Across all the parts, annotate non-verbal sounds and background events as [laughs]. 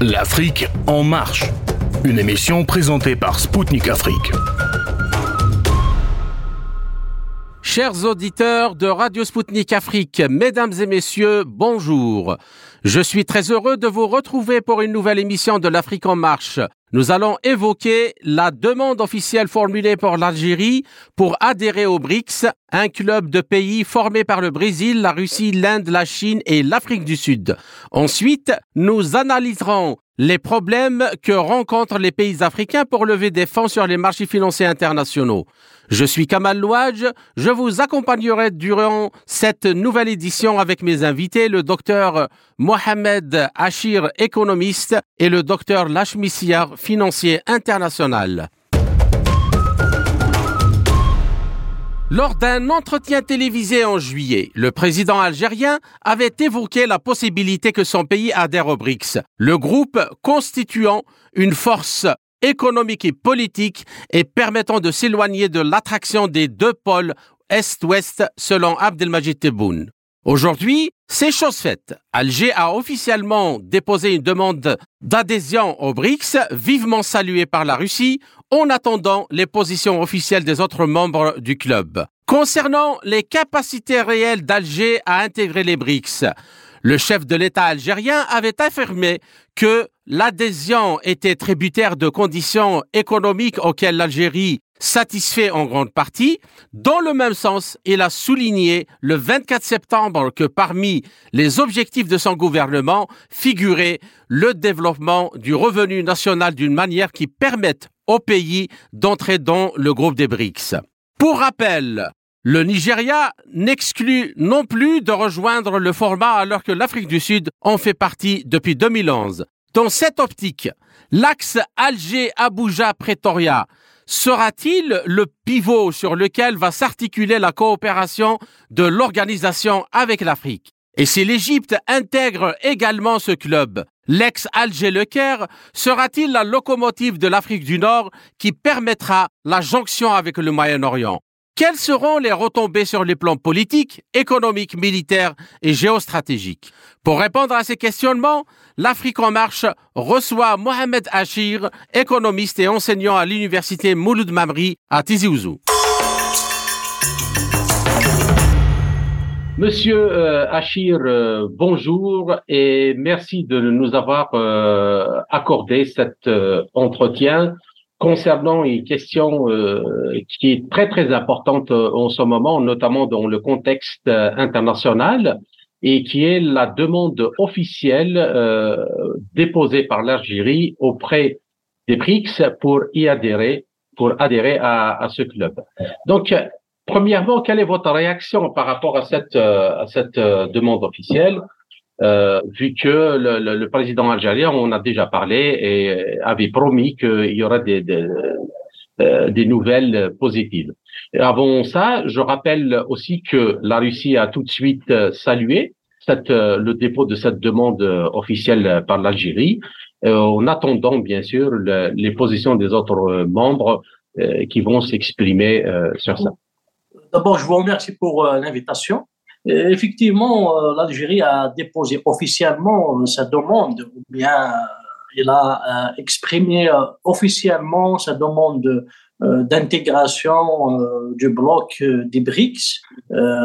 L'Afrique en marche. Une émission présentée par Spoutnik Afrique. Chers auditeurs de Radio Spoutnik Afrique, mesdames et messieurs, bonjour. Je suis très heureux de vous retrouver pour une nouvelle émission de l'Afrique en marche. Nous allons évoquer la demande officielle formulée par l'Algérie pour adhérer au BRICS, un club de pays formé par le Brésil, la Russie, l'Inde, la Chine et l'Afrique du Sud. Ensuite, nous analyserons les problèmes que rencontrent les pays africains pour lever des fonds sur les marchés financiers internationaux. Je suis Kamal Louadj, je vous accompagnerai durant cette nouvelle édition avec mes invités, le docteur Mohamed Achir, économiste, et le docteur Lachmissiar, financier international. Lors d'un entretien télévisé en juillet, le président algérien avait évoqué la possibilité que son pays adhère au BRICS, le groupe constituant une force économique et politique et permettant de s'éloigner de l'attraction des deux pôles Est-Ouest selon Abdelmajid Tebboune. Aujourd'hui, c'est chose faite. Alger a officiellement déposé une demande d'adhésion au BRICS, vivement saluée par la Russie, en attendant les positions officielles des autres membres du club. Concernant les capacités réelles d'Alger à intégrer les BRICS, le chef de l'État algérien avait affirmé que l'adhésion était tributaire de conditions économiques auxquelles l'Algérie satisfait en grande partie. Dans le même sens, il a souligné le 24 septembre que parmi les objectifs de son gouvernement figurait le développement du revenu national d'une manière qui permette au pays d'entrer dans le groupe des BRICS. Pour rappel, le Nigeria n'exclut non plus de rejoindre le format alors que l'Afrique du Sud en fait partie depuis 2011. Dans cette optique, l'axe Alger-Abuja-Pretoria sera-t-il le pivot sur lequel va s'articuler la coopération de l'organisation avec l'Afrique? Et si l'Égypte intègre également ce club, l'ex-Alger-Le Caire sera-t-il la locomotive de l'Afrique du Nord qui permettra la jonction avec le Moyen-Orient? Quelles seront les retombées sur les plans politiques, économiques, militaires et géostratégiques? Pour répondre à ces questionnements, l'Afrique en marche reçoit Mohamed Achir, économiste et enseignant à l'université Mouloud Mamri à Tizi Ouzou. Monsieur euh, Achir, euh, bonjour et merci de nous avoir euh, accordé cet entretien concernant une question euh, qui est très très importante euh, en ce moment, notamment dans le contexte euh, international, et qui est la demande officielle déposée par l'Algérie auprès des BRICS pour y adhérer, pour adhérer à, à ce club. Donc, premièrement, quelle est votre réaction par rapport à cette à cette demande officielle? Euh, vu que le, le, le, président algérien, on a déjà parlé, et avait promis qu'il y aurait des, des, euh, des nouvelles positives. Avant ça, je rappelle aussi que la Russie a tout de suite salué cette, le dépôt de cette demande officielle par l'Algérie, euh, en attendant bien sûr le, les positions des autres membres euh, qui vont s'exprimer euh, sur ça. D'abord, je vous remercie pour l'invitation effectivement, euh, l'Algérie a déposé officiellement sa demande, ou bien il a euh, exprimé euh, officiellement sa demande d'intégration du bloc des BRICS,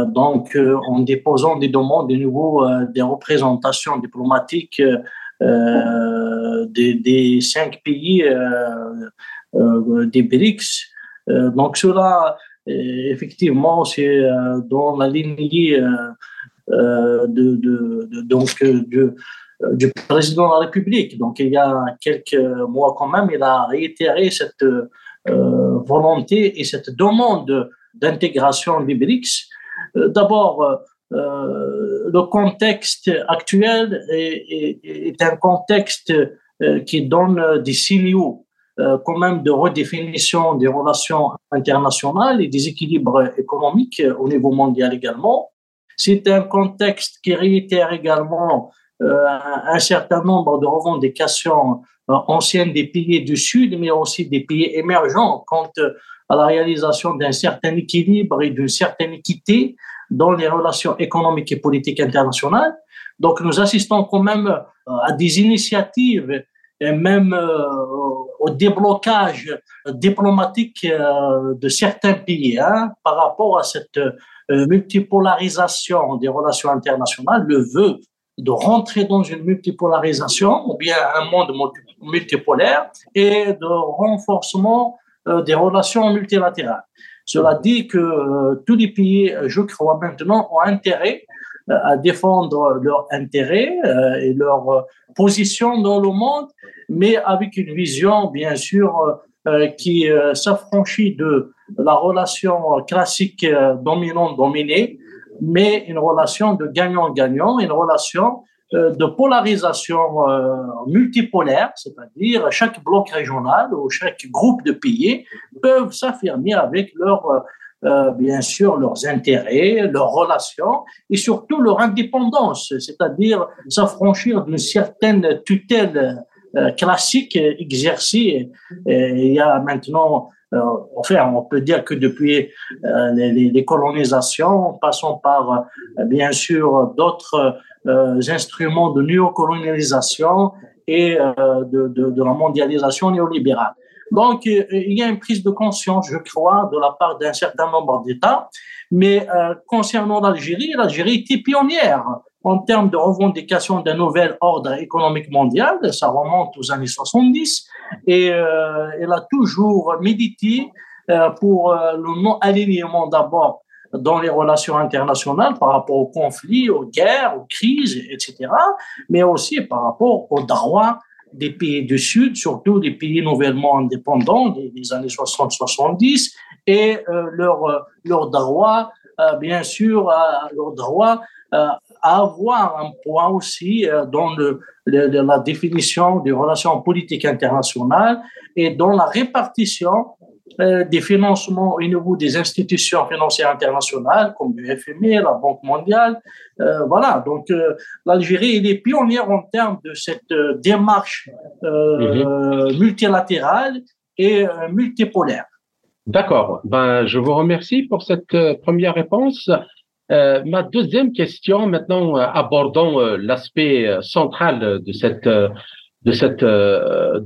donc en déposant des demandes de nouveau des représentations diplomatiques des, cinq pays des BRICS. donc cela effectivement, c'est euh, dans la lignée euh, euh, de, donc du président de la République. Donc, il y a quelques mois quand même, il a réitéré cette volonté et cette demande d'intégration des BRICS. D'abord, le contexte actuel est, est, un contexte qui donne des signaux quand même de redéfinition des relations internationales et des équilibres économiques euh, au niveau mondial également. C'est un contexte qui réitère également euh, un certain nombre de revendications anciennes des pays du Sud, mais aussi des pays émergents quant à la réalisation d'un certain équilibre et d'une certaine équité dans les relations économiques et politiques internationales. Donc, nous assistons quand même à des initiatives et même au déblocage diplomatique de certains pays hein, par rapport à cette multipolarisation des relations internationales, le vœu de rentrer dans une multipolarisation ou bien un monde multipolaire et de renforcement des relations multilatérales. Cela dit que euh, tous les pays, je crois maintenant, ont intérêt euh, à défendre leurs intérêts euh, et leur position dans le monde, mais avec une vision, bien sûr, qui s'affranchit de la relation classique dominant-dominé, mais une relation de gagnant-gagnant, une relation euh, de polarisation euh, multipolaire, c'est-à-dire chaque bloc régional ou chaque groupe de pays peuvent s'affirmer avec leur, euh, bien sûr leurs intérêts, leurs relations et surtout leur indépendance, c'est-à-dire s'affranchir d'une certaine tutelle classique exercée. il y a maintenant enfin, on peut dire que depuis les, les, colonisations, passant par bien sûr d'autres euh, instruments de néocolonialisation et euh, de, de, de, la mondialisation néolibérale. Donc, euh, il y a une prise de conscience, je crois, de la part d'un certain nombre d'États. Mais concernant l'Algérie, l'Algérie était pionnière en termes de revendication d'un nouvel ordre économique mondial. Ça remonte aux années 70 et elle a toujours médité pour le non-alignement d'abord dans les relations internationales par rapport aux conflits, aux guerres, aux crises, etc., mais aussi par rapport aux droits des pays du Sud, surtout des pays nouvellement indépendants des, années 60-70, et euh, leur, euh, leur droit, euh, bien sûr, leur droit à avoir un point aussi dans le, la définition des relations politiques internationales et dans la répartition euh, des financements au niveau des institutions financières internationales comme le FMI, la Banque mondiale. Euh, voilà, donc euh, l'Algérie est pionnière en termes de cette démarche mhm. multilatérale et multipolaire. D'accord. Ben, je vous remercie pour cette première réponse. ma deuxième question, maintenant abordons l'aspect central de cette de cette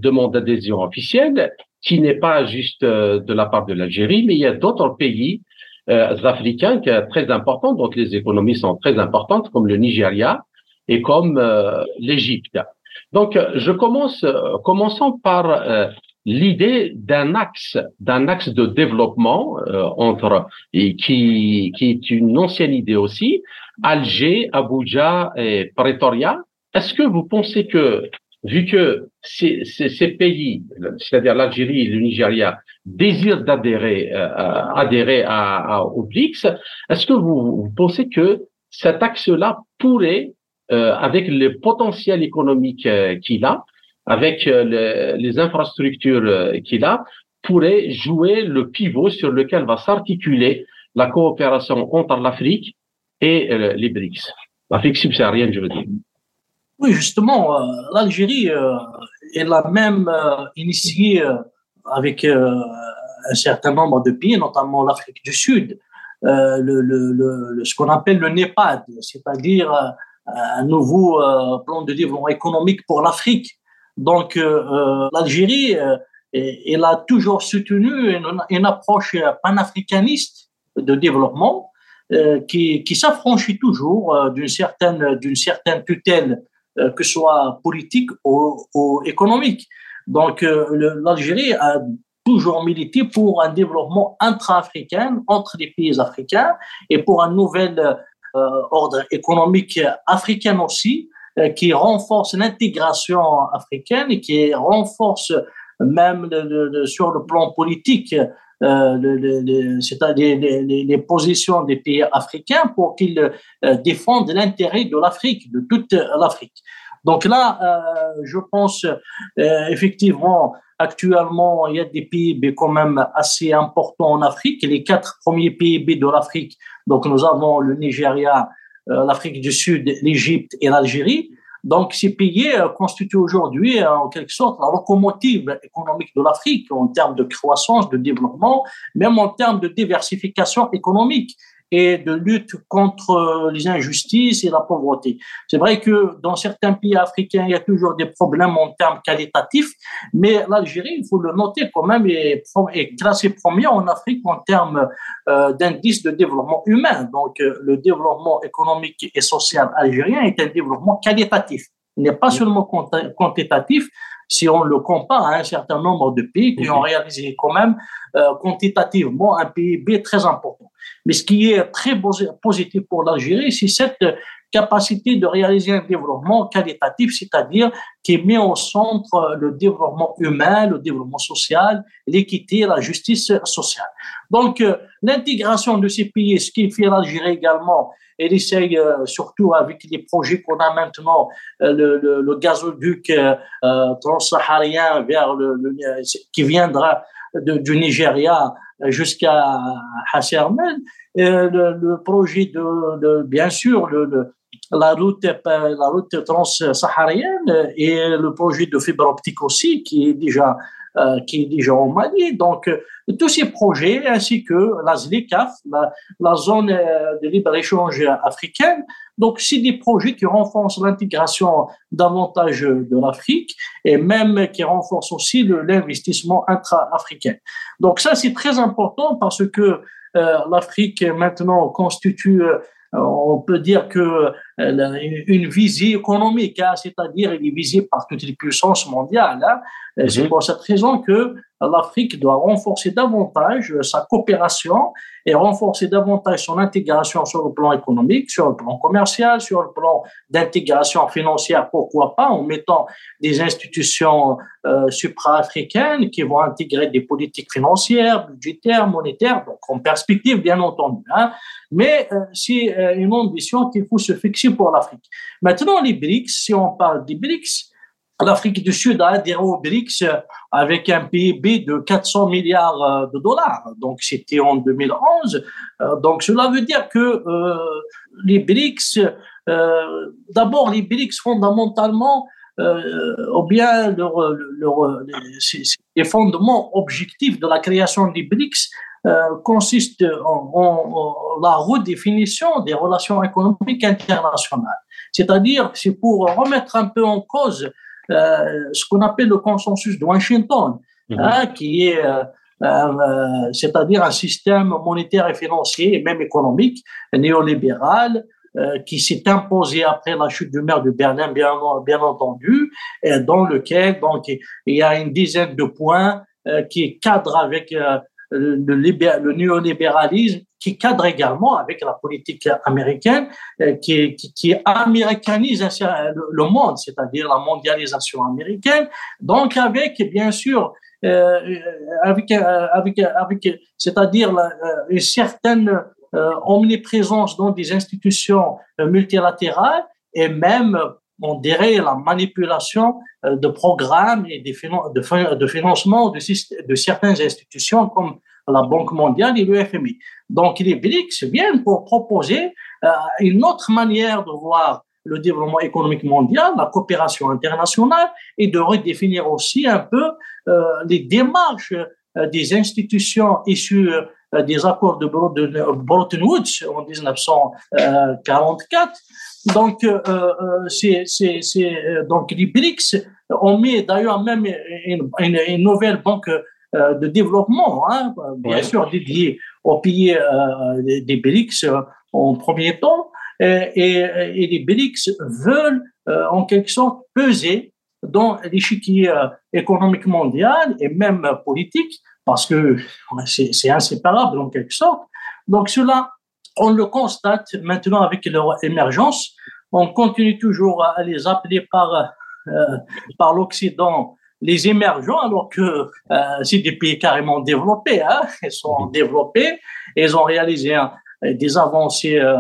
demande d'adhésion officielle, qui n'est pas juste euh, de la part de l'Algérie, mais il y a d'autres pays euh, africains qui sont très importants, donc les économies sont très importantes, comme le Nigeria et comme euh, l'Égypte. Donc, je commence, commençons par l'idée d'un axe, d'un axe de développement entre et qui qui est une ancienne idée aussi, Alger, Abuja et Pretoria. Est-ce que vous pensez que vu que ces, pays, c'est-à-dire l'Algérie et le Nigeria, désirent d'adhérer euh, adhérer à, à, au BRICS, est-ce que vous, pensez que cet axe-là pourrait, euh, avec le potentiel économique euh, qu'il a, avec les infrastructures qu'il a, pourrait jouer le pivot sur lequel va s'articuler la coopération entre l'Afrique et les BRICS, l'Afrique subsaharienne, je veux dire. Oui, justement, euh, l'Algérie, euh, elle a même euh, initié avec un certain nombre de pays, notamment l'Afrique du Sud, le, le, le, ce qu'on appelle le NEPAD, c'est-à-dire un nouveau plan de développement économique pour l'Afrique. Donc, l'Algérie, elle a toujours soutenu une, approche panafricaniste de développement qui, qui s'affranchit toujours d'une certaine, d'une certaine tutelle euh, que ce soit politique ou, économique. Donc, euh, l'Algérie a toujours milité pour un développement intra-africain entre les pays africains et pour un nouvel euh, ordre économique africain aussi, qui renforce l'intégration africaine et qui renforce même sur le plan politique euh, c'est-à-dire les, les, positions des pays africains pour qu'ils euh, défendent l'intérêt de l'Afrique, de toute l'Afrique. Donc là, euh, je pense effectivement, actuellement, il y a des PIB quand même assez importants en Afrique. Les quatre premiers PIB de l'Afrique, donc nous avons le Nigeria, l'Afrique du Sud, l'Égypte et l'Algérie. Donc, ces pays euh, constituent aujourd'hui, euh, en quelque sorte, la locomotive économique de l'Afrique en termes de croissance, de développement, même en termes de diversification économique. Et de lutte contre les injustices et la pauvreté. C'est vrai que dans certains pays africains, il y a toujours des problèmes en termes qualitatifs, mais l'Algérie, il faut le noter quand même, est, est classée première en Afrique en termes euh, d'indice de développement humain. Donc, euh, le développement économique et social algérien est un développement qualitatif. Il n'est pas seulement quantitatif, si on le compare à un certain nombre de pays qui ont réalisé quand même euh, quantitativement un PIB très important. Mais ce qui est très positif pour l'Algérie, c'est cette capacité de réaliser un développement qualitatif, c'est-à-dire qui met au centre le développement humain, le développement social, l'équité, la justice sociale. Donc, euh, l'intégration de ces pays, ce qui fait l'Algérie également, elle essaye euh, surtout avec les projets qu'on a maintenant, euh, le, le, gazoduc euh, transsaharien vers le, qui viendra du Nigeria jusqu'à Hassermen, le, projet de, de, bien sûr le, la route la route transsaharienne et le projet de fibre optique aussi qui est déjà euh, qui est déjà au Mali. Donc, euh, tous ces projets, ainsi que la ZLECAF, la, zone euh, de libre-échange africaine, donc c'est des projets qui renforcent l'intégration davantage de l'Afrique et même qui renforcent aussi l'investissement intra-africain. Donc ça, c'est très important parce que l'Afrique maintenant constitue on peut dire que une visée économique, hein, c'est-à-dire elle est visée par toutes les puissances mondiales. Hein. Mhm. C'est pour cette raison que l'Afrique doit renforcer davantage sa coopération et renforcer davantage son intégration sur le plan économique, sur le plan commercial, sur le plan d'intégration financière, pourquoi pas, en mettant des institutions euh, supra-africaines qui vont intégrer des politiques financières, budgétaires, monétaires, donc en perspective, bien entendu. Hein. Mais euh, c'est euh, une ambition qu'il faut se fixer pour l'Afrique. Maintenant, les BRICS, si on parle des BRICS, l'Afrique du Sud a adhéré aux BRICS avec un PIB de 400 milliards euh, de dollars. Donc, c'était en 2011. Euh, donc, cela veut dire que euh, les BRICS, d'abord, les BRICS fondamentalement, ou bien leur, leur, les, fondements objectifs de la création des BRICS consistent en, en, la redéfinition des relations économiques internationales. C'est-à-dire, c'est pour remettre un peu en cause euh, ce qu'on appelle le consensus de Washington, mhm. hein, qui est euh, euh, c'est-à-dire un système monétaire et financier et même économique néolibéral qui s'est imposé après la chute du maire de Berlin, bien, bien entendu, et dans lequel donc il y a une dizaine de points qui cadrent avec le, néolibéralisme qui cadre également avec la politique américaine euh, qui, qui, qui, américanise le monde, c'est-à-dire la mondialisation américaine. Donc avec bien sûr euh, avec avec avec c'est-à-dire une certaine euh, omniprésence dans des institutions multilatérales et même on dirait la manipulation de programmes et de, financement de, certaines institutions comme la Banque mondiale et le FMI. Donc les BRICS viennent pour proposer euh, une autre manière de voir le développement économique mondial, la coopération internationale et de redéfinir aussi un peu euh, les démarches euh, des institutions issues des accords de Bretton Woods en 1944. Donc, c'est, c'est, c'est, donc les BRICS, on met d'ailleurs même une, une nouvelle banque euh, de développement, hein, bien sûr dédié aux pays euh, des BRICS euh, en premier temps, et, et, les BRICS veulent en quelque sorte peser dans l'échiquier économique mondial et même politique, parce que c'est inséparable en quelque sorte. Donc cela, on le constate maintenant avec leur émergence. On continue toujours à les appeler par, par l'Occident les émergents, alors que euh, c'est des pays carrément développés, hein, ils sont mhm. développés, et ils ont réalisé des avancées, euh,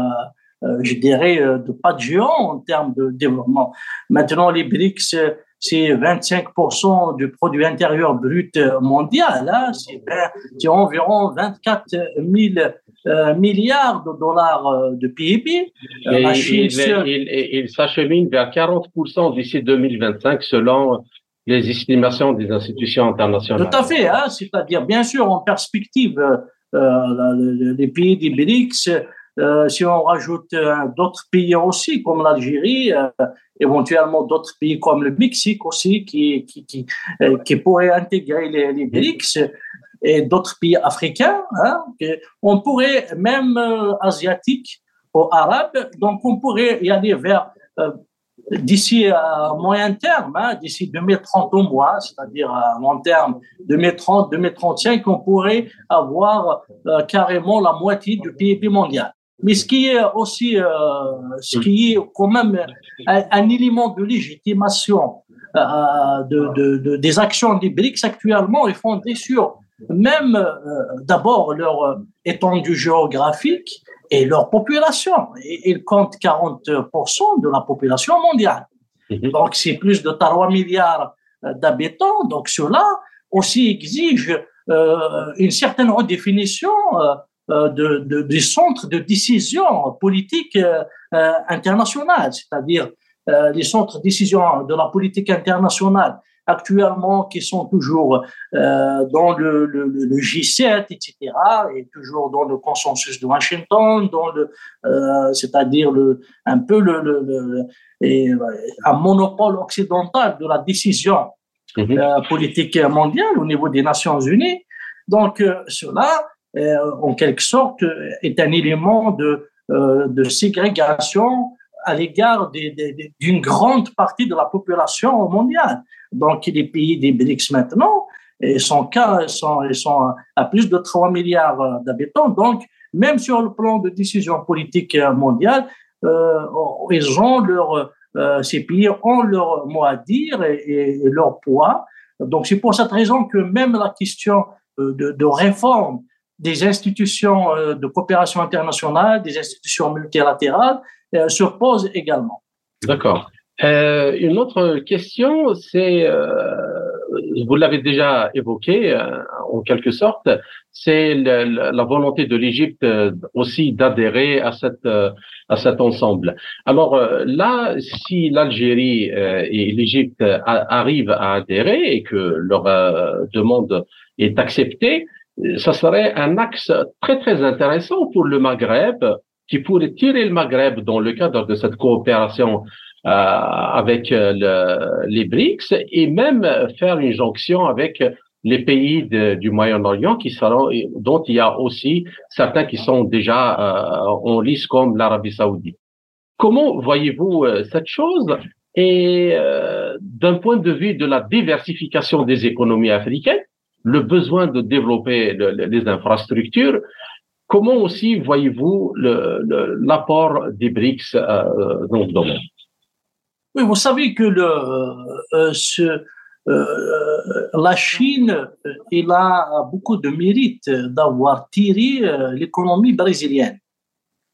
euh, je dirais, de pas de géant en termes de développement. Maintenant, les BRICS, c'est 25% du produit intérieur brut mondial, hein, c'est environ 24 000 milliards de dollars de PIB. il, il, il s'achemine vers 40% d'ici 2025 selon les estimations des institutions internationales. Tout à fait, hein, c'est-à-dire bien sûr en perspective, euh, les pays des BRICS euh, si on rajoute euh, d'autres pays aussi, comme l'Algérie, euh, éventuellement d'autres pays comme le Mexique aussi, qui, qui, qui, qui pourraient intégrer les, les BRICS, et d'autres pays africains, hein, on pourrait même asiatiques ou arabes, donc on pourrait y aller vers d'ici à moyen terme, hein, d'ici 2030 au moins, c'est-à-dire à long terme, 2030-2035, on pourrait avoir carrément la moitié du PIB mondial. Mais ce qui est aussi, euh, ce qui est quand même un, élément de légitimation euh, de, des actions des BRICS actuellement est fondé sur même euh, d'abord leur étendue géographique et leur population. Et, ils comptent 40% de la population mondiale. Mhm. Donc c'est plus de 3 milliards d'habitants. Donc cela aussi exige euh, une certaine redéfinition euh, euh, de, de, des centres de décision politique euh, euh internationale, c'est-à-dire euh, les centres de décision de la politique internationale actuellement qui sont toujours euh, dans le, le, le, G7, etc., et toujours dans le consensus de Washington, dans le, euh, c'est-à-dire le, un peu le, le, et, un monopole occidental de la décision euh, politique mondiale au niveau des Nations Unies. Donc cela, euh, en quelque sorte, est un élément de, euh, de ségrégation à l'égard d'une grande partie de la population mondiale. Donc, les pays des BRICS maintenant, ils sont, ils sont à plus de 3 milliards d'habitants. Donc, même sur le plan de décision politique mondiale, euh, ils ont leur, euh, ces pays ont leur mot à dire et, leur poids. Donc, c'est pour cette raison que même la question de, réforme des institutions euh, de coopération internationale, des institutions multilatérales euh, se posent également. D'accord. Euh, une autre question, c'est, euh, vous l'avez déjà évoqué euh, en quelque sorte, c'est la volonté de l'Égypte aussi d'adhérer à cette à cet ensemble. Alors là, si l'Algérie et l'Égypte arrivent à adhérer et que leur demande est acceptée, ça serait un axe très très intéressant pour le Maghreb qui pourrait tirer le Maghreb dans le cadre de cette coopération euh, avec euh, le, les BRICS et même faire une jonction avec les pays du Moyen-Orient qui seront, dont il y a aussi certains qui sont déjà euh, en lice comme l'Arabie Saoudite. Comment voyez-vous euh, cette chose? Et euh, d'un point de vue de la diversification des économies africaines, le besoin de développer le, les infrastructures. Comment aussi voyez-vous l'apport des BRICS euh, dans ce domaine? Oui, vous savez que le, euh, ce, euh, la Chine, il a beaucoup de mérite d'avoir tiré euh, l'économie brésilienne.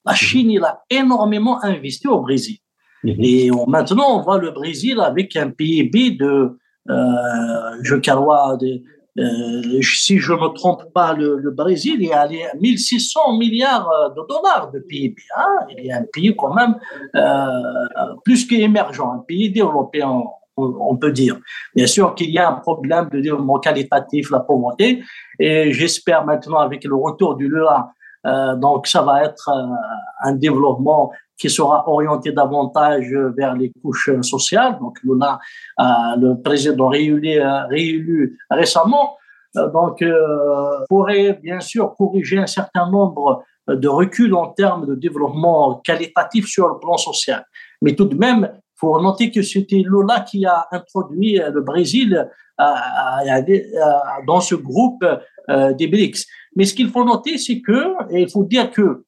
La mhm. Chine, il a énormément investi au Brésil. Mmh. Et on, maintenant, on voit le Brésil avec un PIB de, euh, je crois, de euh, si je ne me trompe pas, le, le, Brésil est allé à 1600 milliards de dollars de PIB. Hein. Il est un pays quand même euh, plus qu'émergent, un pays développé, on, on, peut dire. Bien sûr qu'il y a un problème de développement qualitatif, la pauvreté, et j'espère maintenant avec le retour du Lula, euh, donc ça va être euh, un développement qui sera orienté davantage vers les couches sociales. Donc, Luna, euh, le président réélu, euh, réélu récemment, euh, donc pourrait bien sûr corriger un certain nombre de reculs en termes de développement qualitatif sur le plan social. Mais tout de même, faut noter que c'était Lula qui a introduit le Brésil dans ce groupe des BRICS. Mais ce qu'il faut noter, c'est que, et il faut dire que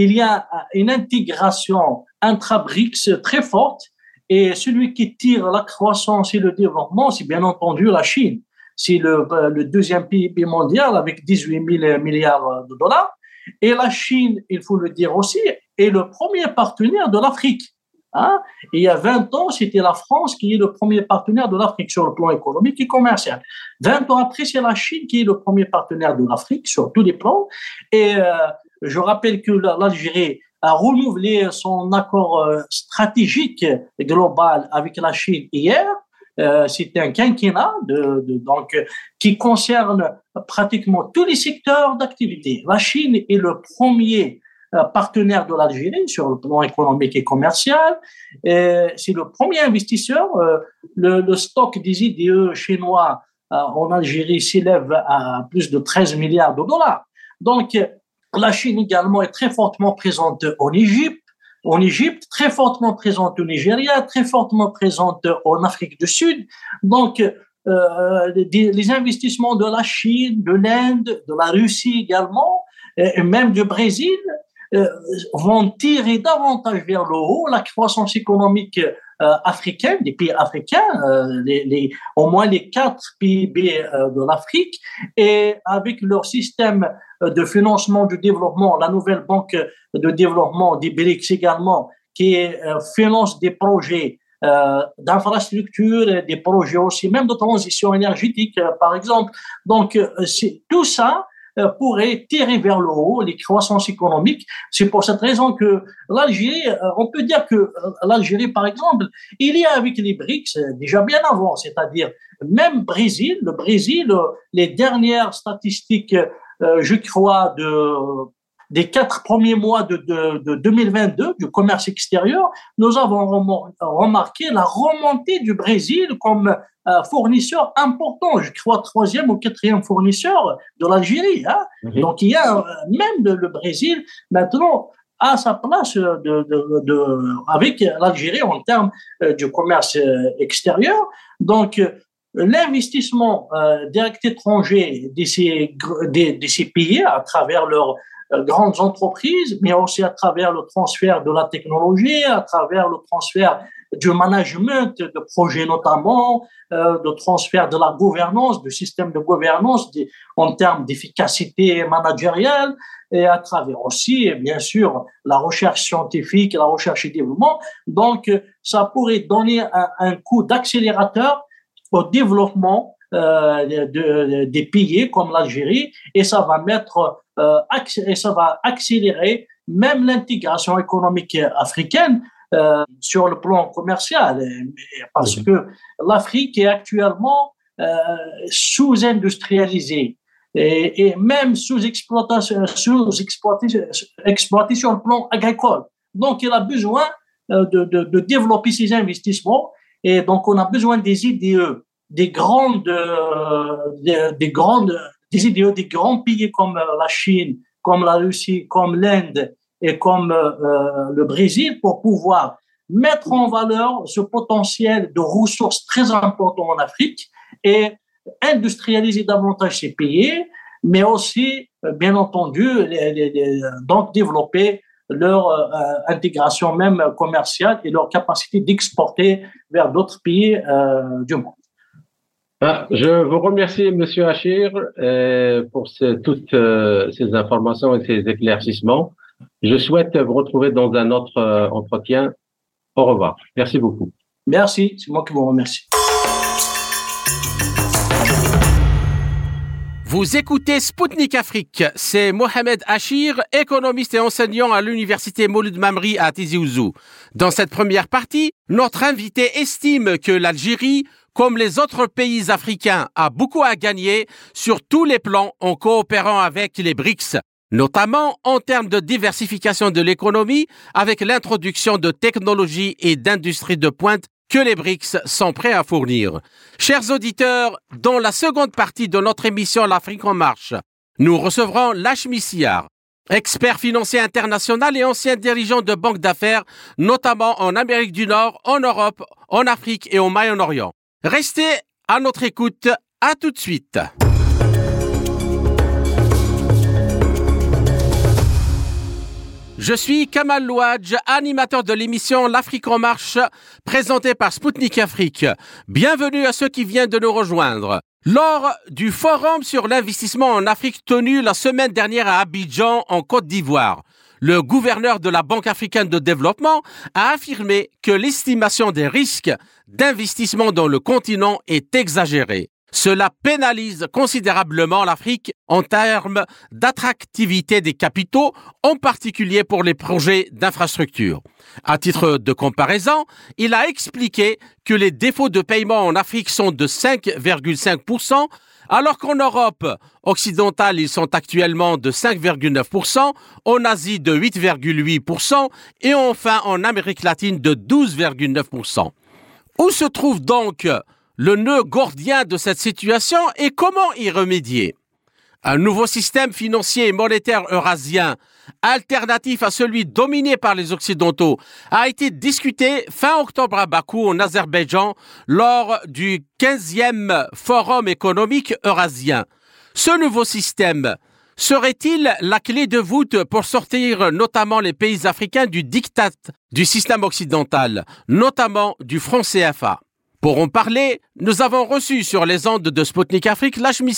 il y a une intégration intra-BRICS très forte et celui qui tire la croissance et le développement, c'est bien entendu la Chine. C'est le, le, deuxième PIB mondial avec 18 000 milliards de dollars. Et la Chine, il faut le dire aussi, est le premier partenaire de l'Afrique. Hein? il y a 20 ans, c'était la France qui est le premier partenaire de l'Afrique sur le plan économique et commercial. 20 ans après, c'est la Chine qui est le premier partenaire de l'Afrique sur tous les plans. Et euh, je rappelle que l'Algérie a renouvelé son accord euh, stratégique global avec la Chine hier. Euh, C'était un quinquennat de, donc, qui concerne pratiquement tous les secteurs d'activité. La Chine est le premier partenaire de l'Algérie sur le plan économique et commercial. C'est le premier investisseur. Le, le stock des IDE chinois en Algérie s'élève à plus de 13 milliards de dollars. Donc, la Chine également est très fortement présente en Égypte, en Égypte, très fortement présente au Nigeria, très fortement présente en Afrique du Sud. Donc, euh, les investissements de la Chine, de l'Inde, de la Russie également, et même du Brésil, euh, vont tirer davantage vers le haut la croissance économique euh, africaine, des pays africains, les, les, au moins les quatre PIB de l'Afrique, et avec leur système de financement du développement, la nouvelle banque de développement des BRICS également, qui finance des projets euh, d'infrastructures, des projets aussi, même de transition énergétique, euh, par exemple. Donc, euh, c'est tout ça pourrait tirer vers le haut les croissances économiques. C'est pour cette raison que l'Algérie, on peut dire que l'Algérie, par exemple, il y a avec les BRICS déjà bien avant, c'est-à-dire même Brésil, le Brésil, les dernières statistiques, je crois, de des quatre premiers mois de, de, de 2022 du commerce extérieur, nous avons remarqué la remontée du Brésil comme euh, fournisseur important, je crois troisième ou quatrième fournisseur de l'Algérie. Hein. Mhm. Donc il y a euh, même le, Brésil maintenant à sa place de, de, de avec l'Algérie en termes euh, du commerce extérieur. Donc l'investissement direct étranger de ces, de, de ces pays à travers leur grandes entreprises, mais aussi à travers le transfert de la technologie, à travers le transfert du management de projets notamment, euh, de transfert de la gouvernance, du système de gouvernance en termes d'efficacité managériale, et à travers aussi, bien sûr, la recherche scientifique, la recherche et développement. Donc, ça pourrait donner un, un coup d'accélérateur au développement euh, de, des pays comme l'Algérie et ça va mettre euh, et ça va accélérer même l'intégration économique africaine euh, sur le plan commercial. Parce que l'Afrique est actuellement euh, sous-industrialisée. Et, et, même sous-exploitée exploité sur le plan agricole. Donc, il a besoin de, de, de développer ses investissements. Et donc on a besoin des IDE des grandes, euh, des, grandes, des idéaux des grands pays comme euh, la Chine, comme la Russie, comme l'Inde et comme euh, le Brésil pour pouvoir mettre en valeur ce potentiel de ressources très important en Afrique et industrialiser davantage ces pays, mais aussi, bien entendu, donc développer leur intégration même commerciale et leur capacité d'exporter vers d'autres pays du monde. Ah, je vous remercie, Monsieur Achir, euh, pour toutes euh, ces informations et ces éclaircissements. Je souhaite vous retrouver dans un autre euh, entretien. Au revoir. Merci beaucoup. Merci, c'est moi qui vous remercie. Vous écoutez Spoutnik Afrique. C'est Mohamed Achir, économiste et enseignant à l'université Maulud Mamri à Tizi Ouzou. Dans cette première partie, notre invité estime que l'Algérie comme les autres pays africains, a beaucoup à gagner sur tous les plans en coopérant avec les BRICS, notamment en termes de diversification de l'économie avec l'introduction de technologies et d'industries de pointe que les BRICS sont prêts à fournir. Chers auditeurs, dans la seconde partie de notre émission L'Afrique en marche, nous recevrons Siar, expert financier international et ancien dirigeant de banques d'affaires, notamment en Amérique du Nord, en Europe, en Afrique et au Moyen-Orient. Restez à notre écoute. À tout de suite. Je suis Kamal Louadj, animateur de l'émission L'Afrique en marche, présentée par Spoutnik Afrique. Bienvenue à ceux qui viennent de nous rejoindre. Lors du forum sur l'investissement en Afrique tenu la semaine dernière à Abidjan, en Côte d'Ivoire, le gouverneur de la Banque africaine de développement a affirmé que l'estimation des risques d'investissement dans le continent est exagérée. Cela pénalise considérablement l'Afrique en termes d'attractivité des capitaux, en particulier pour les projets d'infrastructure. À titre de comparaison, il a expliqué que les défauts de paiement en Afrique sont de 5,5%, alors qu'en Europe occidentale, ils sont actuellement de 5,9%, en Asie de 8,8% et enfin en Amérique latine de 12,9%. Où se trouve donc le nœud gordien de cette situation et comment y remédier Un nouveau système financier et monétaire eurasien, alternatif à celui dominé par les Occidentaux, a été discuté fin octobre à Bakou, en Azerbaïdjan, lors du 15e Forum économique eurasien. Ce nouveau système serait-il la clé de voûte pour sortir notamment les pays africains du diktat du système occidental, notamment du franc CFA pour en parler, nous avons reçu sur les ondes de Sputnik Afrique Lachmi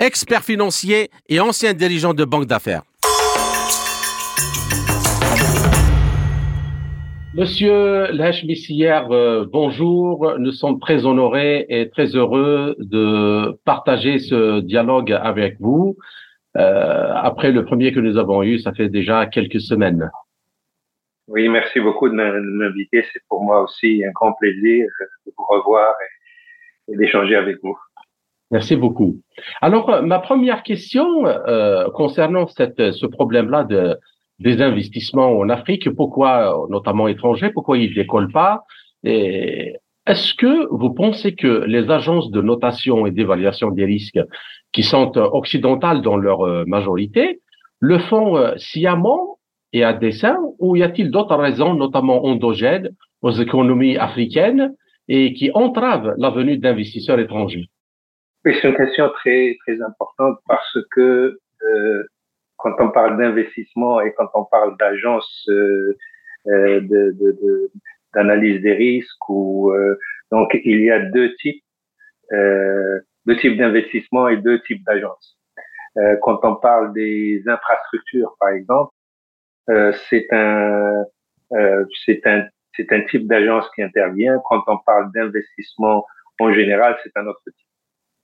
expert financier et ancien dirigeant de banque d'affaires. Monsieur Lachmi euh, bonjour. Nous sommes très honorés et très heureux de partager ce dialogue avec vous. Euh, après le premier que nous avons eu, ça fait déjà quelques semaines. Oui, merci beaucoup de m'inviter. C'est pour moi aussi un grand plaisir de vous revoir et, d'échanger avec vous. Merci beaucoup. Alors, euh, ma première question euh, concernant cette, ce problème-là de, des investissements en Afrique, pourquoi, notamment étrangers, pourquoi ils décollent pas? Est-ce que vous pensez que les agences de notation et d'évaluation des risques, qui sont occidentales dans leur euh, majorité, le font euh, sciemment et à dessein, ou y a-t-il d'autres raisons, notamment endogènes, aux économies africaines et qui entravent la venue d'investisseurs étrangers? C'est une question très, très importante parce que euh, quand on parle d'investissement et quand on parle d'agence euh, euh d'analyse de, des risques, ou, euh, donc il y a deux types, euh, deux types d'investissement et deux types d'agences. quand on parle des infrastructures, par exemple, euh, c'est un, euh, c'est un, c'est un type d'agence qui intervient. Quand on parle d'investissement en général, c'est un autre type.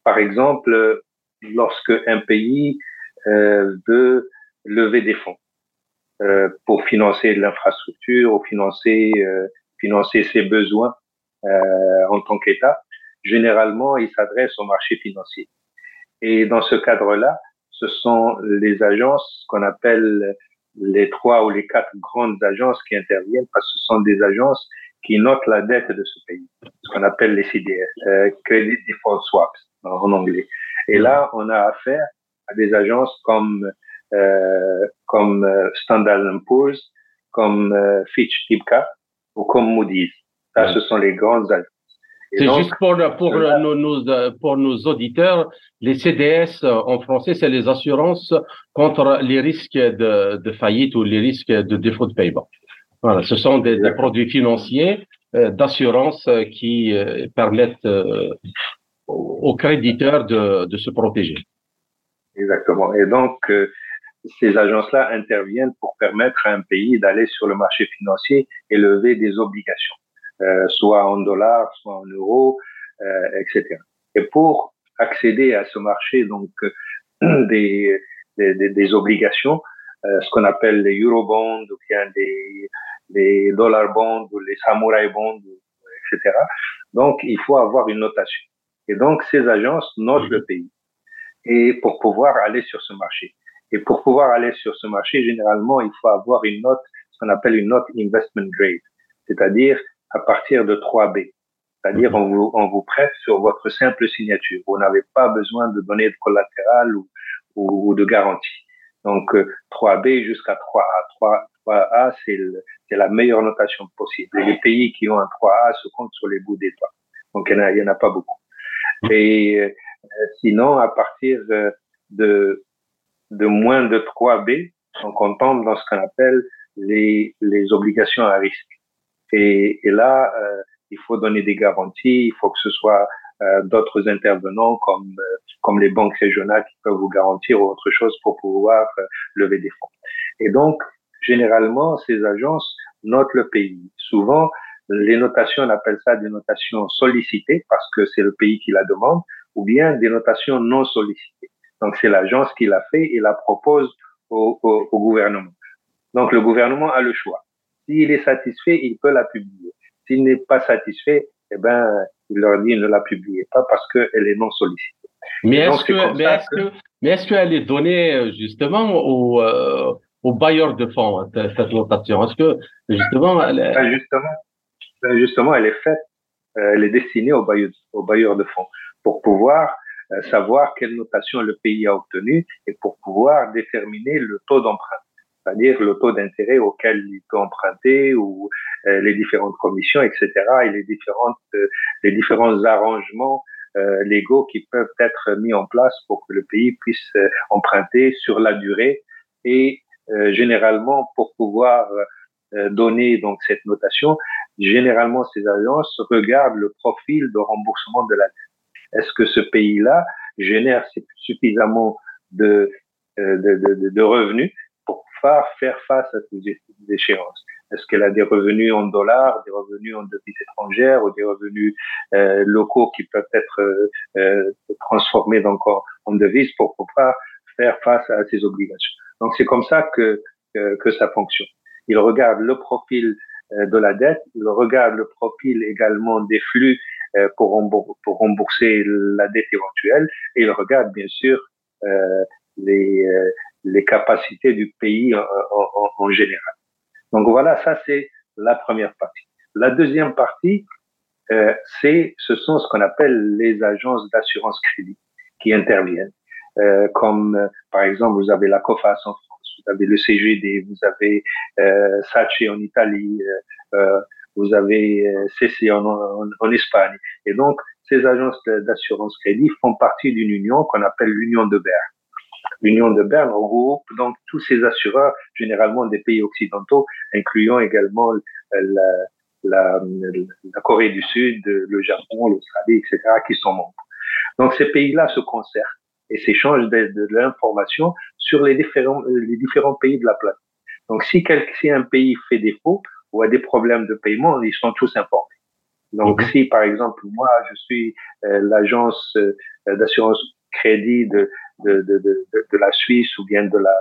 Par exemple, lorsque un pays euh, veut lever des fonds euh, pour financer l'infrastructure ou financer euh, financer ses besoins euh, en tant qu'État, généralement, il s'adresse au marché financier. Et dans ce cadre-là, ce sont les agences qu'on appelle les trois ou les quatre grandes agences qui interviennent parce que ce sont des agences qui notent la dette de ce pays, ce qu'on appelle les CDS, euh, Credit Default Swaps en anglais. Et là, on a affaire à des agences comme euh, comme euh, Standard Poor's, comme euh, Fitch Tipca ou comme Moody's. Ça, ce sont les grandes agences. C'est juste pour, pour, nos, pour nos auditeurs, les CDS en français, c'est les assurances contre les risques de, de, faillite ou les risques de défaut de paiement. Voilà, ce sont des, des produits financiers euh, d'assurance qui euh, permettent euh, aux créditeurs de, de, se protéger. Exactement. Et donc, euh, ces agences-là interviennent pour permettre à un pays d'aller sur le marché financier et lever des obligations. Euh, soit en dollars, soit en euros, euh, etc. Et pour accéder à ce marché donc euh, [clears throat] des, des, des obligations, ce qu'on appelle les eurobonds ou bien des, des dollar bonds ou les samurai bonds, etc. Donc, il faut avoir une notation. Et donc, ces agences notent le pays et pour pouvoir aller sur ce marché. Et pour pouvoir aller sur ce marché, généralement, il faut avoir une note, ce qu'on appelle une note investment grade, c'est-à-dire à partir de 3B. C'est-à-dire, on vous, on vous prête sur votre simple signature. Vous n'avez pas besoin de donner de collatéral ou, ou, de garantie. Donc, 3B euh, jusqu'à 3A. 3, 3A, c'est la meilleure notation possible. Et les pays qui ont un 3A se comptent sur les bouts des doigts. Donc, il n'y en, en, a pas beaucoup. Et euh, sinon, à partir de, de moins de 3B, on tombe dans ce qu'on appelle les, les obligations à risque. Et, et là, euh, il faut donner des garanties, il faut que ce soit euh, d'autres intervenants comme, euh, comme les banques régionales qui peuvent vous garantir autre chose pour pouvoir lever des fonds. Et donc, généralement, ces agences notent le pays. Souvent, les notations, on appelle ça des notations sollicitées parce que c'est le pays qui la demande, ou bien des notations non sollicitées. Donc c'est l'agence qui l'a fait et la propose au, au, au, gouvernement. Donc le gouvernement a le choix. S'il est satisfait, il peut la publier. S'il n'est pas satisfait, eh ben, il leur dit ne la publiez pas parce qu'elle est non sollicitée. Mais est-ce que, mais est-ce que, mais est-ce qu'elle est donnée euh, justement aux, euh, aux bailleurs de fonds hein, cette notation? Est-ce que justement, elle est... Ben, justement, ben, justement, elle est faite, euh, elle est destinée aux bailleurs, aux bailleurs de fonds pour pouvoir euh, savoir quelle notation le pays a obtenue et pour pouvoir déterminer le taux d'emprunt c'est-à-dire le taux d'intérêt auquel il peut emprunter ou euh, les différentes commissions, etc. et les différentes euh, les différents arrangements euh, légaux qui peuvent être mis en place pour que le pays puisse euh, emprunter sur la durée et généralement pour pouvoir donner donc cette notation, généralement ces agences regardent le profil de remboursement de la dette. Est-ce que ce pays-là génère suffisamment de, de, de, de revenus faire face à ces échéances Est-ce qu'elle a des revenus en dollars, des revenus en devises étrangères ou des revenus euh, locaux qui peuvent être euh, euh transformés donc en, devises pour pouvoir faire face à ces obligations? Donc c'est comme ça que, que, ça fonctionne. Il regarde le profil de la dette, il regarde le profil également des flux pour, rembourser la dette éventuelle et il regarde bien sûr les, les capacités du pays en, en, en général. Donc voilà, ça c'est la première partie. La deuxième partie, euh, c'est, ce sont ce qu'on appelle les agences d'assurance crédit qui interviennent. Euh, comme euh, par exemple, vous avez la COFAS en France, vous avez le CGD, vous avez euh, SACE en Italie, euh, euh vous avez CC en, en, en, Espagne. Et donc, ces agences d'assurance crédit font partie d'une union qu'on appelle l'Union de Berne. L'Union de Berne regroupe donc tous ces assureurs, généralement des pays occidentaux, incluant également la, la, la Corée du Sud, le Japon, l'Australie, etc., qui sont membres. Donc ces pays-là se concertent et s'échangent de, de, l'information sur les différents, les différents pays de la planète. Donc si, quel, si un pays fait défaut ou a des problèmes de paiement, ils sont tous informés. Donc, si par exemple moi je suis euh, l'agence euh, d'assurance crédit de, de, de, de, la Suisse ou bien de la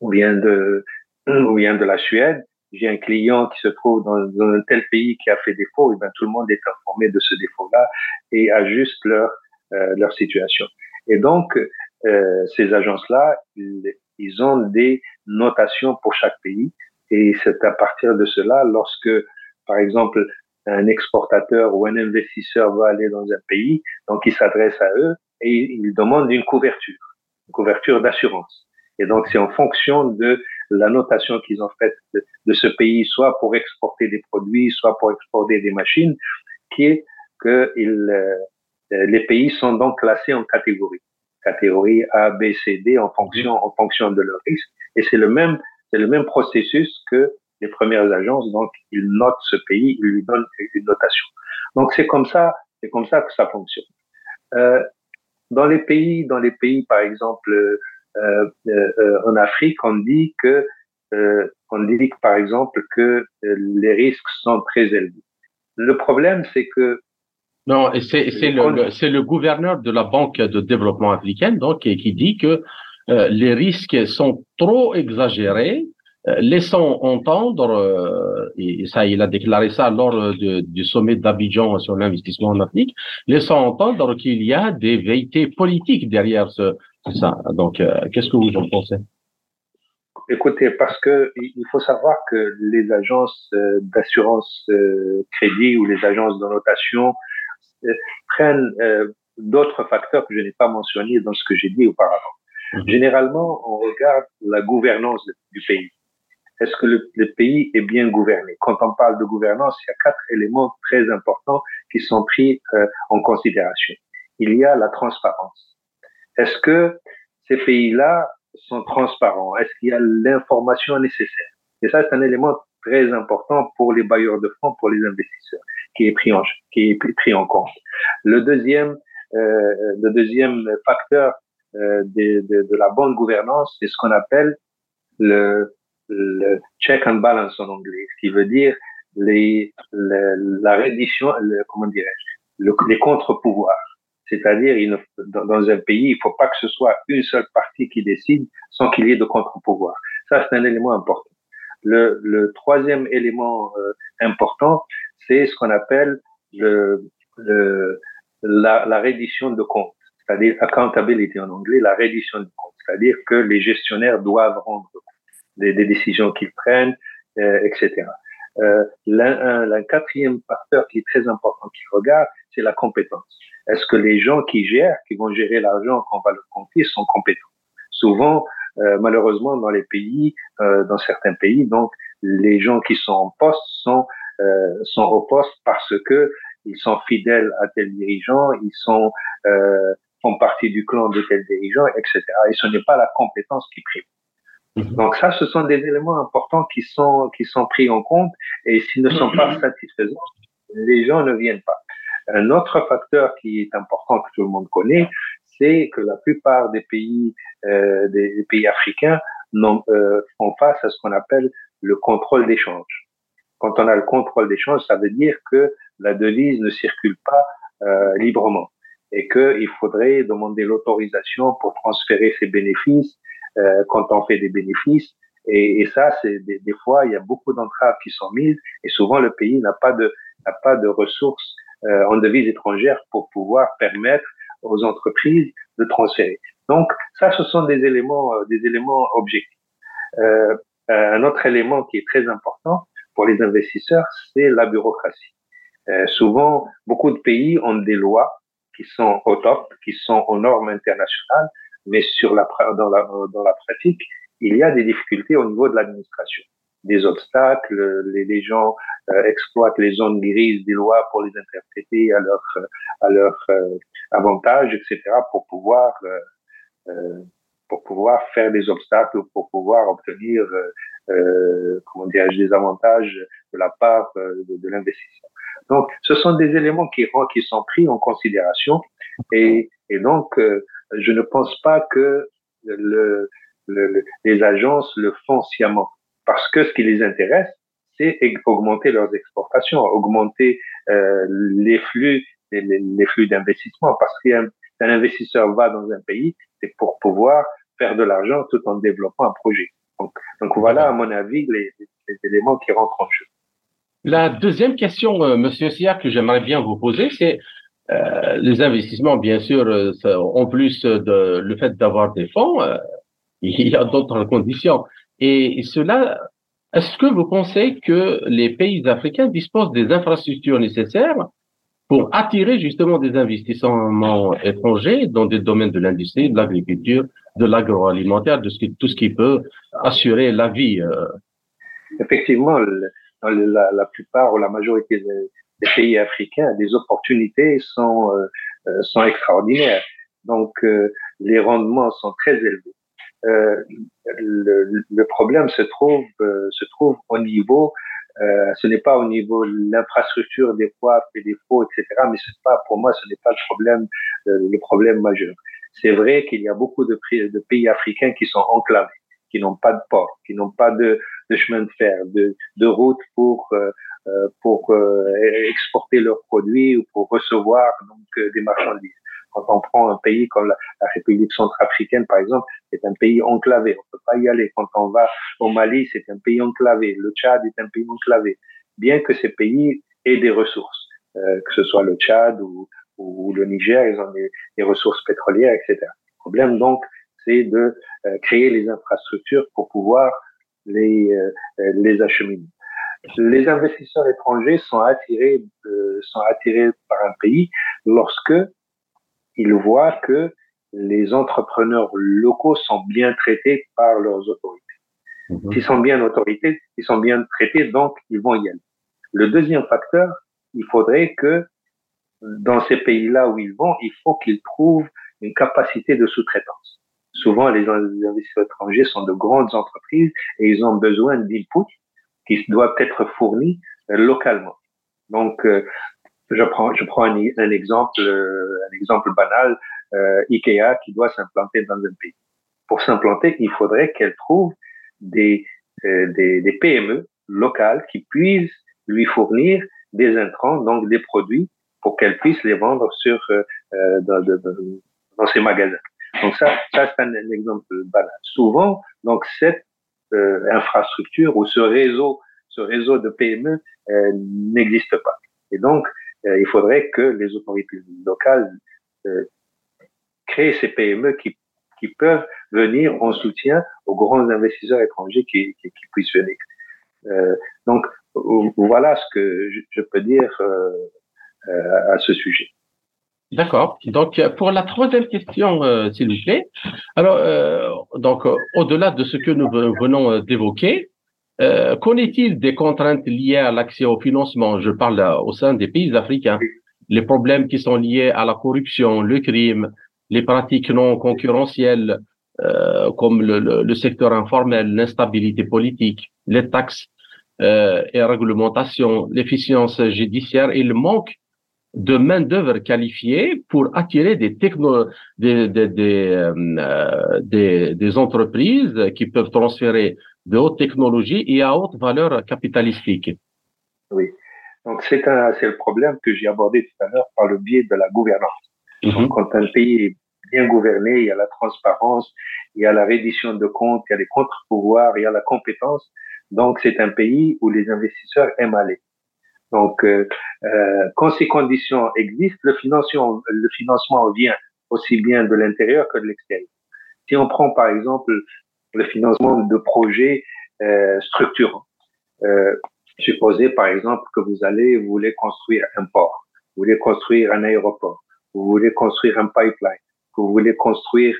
ou bien de ou bien de la Suède, j'ai un client qui se trouve dans, un tel pays qui a fait défaut, et ben tout le monde est informé de ce défaut-là et ajuste leur euh, leur situation. Et donc euh, ces agences-là, ils ont des notations pour chaque pays et c'est à partir de cela, lorsque par exemple un exportateur ou un investisseur va aller dans un pays, donc il s'adresse à eux et il demande une couverture, une couverture d'assurance. Et donc, c'est en fonction de la notation qu'ils ont faite de, ce pays, soit pour exporter des produits, soit pour exporter des machines, qui est que il, euh, les pays sont donc classés en catégories, catégorie A, B, C, D, en fonction, en fonction de leur risque. Et c'est le même, c'est le même processus que les premières agences. Donc, ils notent ce pays, ils lui donnent une notation. Donc, c'est comme ça, c'est comme ça que ça fonctionne. Euh, dans les pays, dans les pays, par exemple, euh, euh, euh en Afrique, on dit que, euh, on dit par exemple que euh, les risques sont très élevés. Le problème, c'est que non, c'est le, c'est le gouverneur de la Banque de développement africaine donc qui dit que les risques sont trop exagérés euh, laissons entendre, euh, et ça, il a déclaré ça lors de, du sommet d'Abidjan sur l'investissement en Afrique, laissons entendre qu'il y a des vérités politiques derrière ce, ça. Donc, euh, qu'est-ce que vous en pensez? Écoutez, parce que il faut savoir que les agences d'assurance crédit ou les agences de notation prennent d'autres facteurs que je n'ai pas mentionnés dans ce que j'ai dit auparavant. Mhm. Généralement, on regarde la gouvernance du pays est-ce que le, pays est bien gouverné? Quand on parle de gouvernance, il y a quatre éléments très importants qui sont pris euh, en considération. Il y a la transparence. Est-ce que ces pays-là sont transparents? Est-ce qu'il y a l'information nécessaire? Et ça, c'est un élément très important pour les bailleurs de fonds, pour les investisseurs, qui est pris en, compte. Le deuxième, euh, le deuxième facteur euh, de la bonne gouvernance, c'est ce qu'on appelle le, le check and balance en anglais, ce qui veut dire les, la reddition, comment dirais-je, le, les contre-pouvoirs. C'est-à-dire, dans, un pays, il ne faut pas que ce soit une seule partie qui décide sans qu'il y ait de contre-pouvoir. Ça, c'est un élément important. Le, troisième élément euh, important, c'est ce qu'on appelle le, le, la, la reddition de comptes, c'est-à-dire accountability en anglais, la reddition de comptes, c'est-à-dire que les gestionnaires doivent rendre compte des, des décisions qu'ils prennent, euh, etc. Euh, un, quatrième facteur qui est très important qu'il regarde, c'est la compétence. Est-ce que les gens qui gèrent, qui vont gérer l'argent qu'on va leur confier, sont compétents? Souvent, euh, malheureusement, dans les pays, euh, dans certains pays, donc les gens qui sont en poste sont euh, sont au poste parce que ils sont fidèles à tel dirigeant, ils sont euh, font partie du clan de tel dirigeant, etc. Et ce n'est pas la compétence qui prime. Mhm. Donc ça, ce sont des éléments importants qui sont qui sont pris en compte et s'ils ne sont pas satisfaisants, les gens ne viennent pas. Un autre facteur qui est important que tout le monde connaît, c'est que la plupart des pays euh, des pays africains euh, font face à ce qu'on appelle le contrôle d'échange. Quand on a le contrôle d'échange, ça veut dire que la devise ne circule pas euh, librement et qu'il faudrait demander l'autorisation pour transférer ses bénéfices euh, quand on fait des bénéfices. Et, et ça, c'est des, des, fois, il y a beaucoup d'entraves qui sont mises et souvent le pays n'a pas de n'a pas de ressources euh, en devises étrangères pour pouvoir permettre aux entreprises de transférer. Donc ça, ce sont des éléments euh, des éléments objectifs. Euh, un autre élément qui est très important pour les investisseurs, c'est la bureaucratie. Euh, souvent, beaucoup de pays ont des lois qui sont au top, qui sont aux normes internationales, mais sur la, dans, la, dans la pratique, il y a des difficultés au niveau de l'administration, des obstacles, les, les gens euh, exploitent les zones grises des lois pour les interpréter à leur, à leur euh, avantage, etc., pour pouvoir, euh, euh, pour pouvoir faire des obstacles, pour pouvoir obtenir, comment dirais-je, des avantages de la part de, de l'investisseur. Donc, ce sont des éléments qui, qui sont pris en considération et, et donc, je ne pense pas que le, le, les agences le font sciemment. Parce que ce qui les intéresse, c'est augmenter leurs exportations, augmenter euh, les flux, les, les flux d'investissement. Parce qu'un un investisseur va dans un pays, c'est pour pouvoir faire de l'argent tout en développant un projet. Donc, donc voilà, à mon avis, les, les, éléments qui rentrent en jeu. La deuxième question, euh, Monsieur Sia, que j'aimerais bien vous poser, c'est euh, les investissements, bien sûr, euh, en plus de le fait d'avoir des fonds, euh, [laughs] il y a d'autres conditions. Et cela, est-ce que vous pensez que les pays africains disposent des infrastructures nécessaires pour attirer justement des investissements étrangers dans des domaines de l'industrie, de l'agriculture, de l'agroalimentaire, de ce qui, tout ce qui peut assurer la vie Effectivement, la, la, plupart ou la majorité des, des pays africains, les opportunités sont, euh, euh, extraordinaires. Donc, euh, les rendements sont très élevés. Le, le, problème se trouve, se trouve au niveau, ce n'est pas au niveau de l'infrastructure des fois des défauts, etc. Mais c'est pas, pour moi, ce n'est pas le problème, le problème majeur. C'est vrai qu'il y a beaucoup de, de pays africains qui sont enclavés, qui n'ont pas de port, qui n'ont pas de, de chemin de fer, de, de route pour euh, pour euh, exporter leurs produits ou pour recevoir donc euh, des marchandises. Quand on prend un pays comme la, République centrafricaine, par exemple, c'est un pays enclavé. On peut pas y aller. Quand on va au Mali, c'est un pays enclavé. Le Tchad est un pays enclavé. Bien que ces pays aient des ressources, que ce soit le Tchad ou, ou le Niger, ils ont des, des, ressources pétrolières, etc. Le problème donc, c'est de créer les infrastructures pour pouvoir les, les acheminer les investisseurs étrangers sont attirés, euh, sont attirés par un pays lorsque ils voient que les entrepreneurs locaux sont bien traités par leurs autorités. Mhm. S'ils sont bien autorités, ils sont bien traités, donc ils vont y aller. Le deuxième facteur, il faudrait que dans ces pays-là où ils vont, il faut qu'ils trouvent une capacité de sous-traitance. Souvent, les investisseurs étrangers sont de grandes entreprises et ils ont besoin d'input qui doivent être fournis euh, localement. Donc, euh, je prends, je prends un, un exemple, euh, un exemple banal, euh, Ikea qui doit s'implanter dans un pays. Pour s'implanter, il faudrait qu'elle trouve des, des, des, PME locales qui puissent lui fournir des intrants, donc des produits, pour qu'elle puisse les vendre sur dans, ces magasins. Donc ça, ça c'est un, exemple banal. Souvent, donc cette infrastructure ou ce réseau, ce réseau de PME n'existe pas. Et donc, il faudrait que les autorités locales créent ces PME qui qui peuvent venir en soutien aux grands investisseurs étrangers qui, qui, puissent venir. Euh, donc voilà ce que je, peux dire euh, euh, à ce sujet. D'accord. Donc pour la troisième question, euh, s'il vous plaît. Alors euh, donc au-delà de ce que nous venons d'évoquer, qu'en est-il des contraintes liées à l'accès au financement? Je parle au sein des pays africains. Les problèmes qui sont liés à la corruption, le crime, les pratiques non concurrentielles euh, comme le, le, secteur informel, l'instabilité politique, les taxes euh, et réglementations, l'efficience judiciaire et le manque de main-d'œuvre qualifiée pour attirer des, techno des, des, des, euh, des, des, entreprises qui peuvent transférer de hautes technologies et à haute valeur capitalistique. Oui. Donc, c'est le problème que j'ai abordé tout à l'heure par le biais de la gouvernance. Donc, mhm. quand un pays est bien gouverné, il y a la transparence, il y a la reddition de comptes, il y a les contre-pouvoirs, il y a la compétence. Donc, c'est un pays où les investisseurs aiment aller. Donc, euh, euh, quand ces conditions existent, le financement, le financement vient aussi bien de l'intérieur que de l'extérieur. Si on prend par exemple le financement de projets euh, structurants, euh, supposez par exemple que vous allez, vous voulez construire un port, vous voulez construire un aéroport, vous voulez construire un pipeline, vous voulez construire,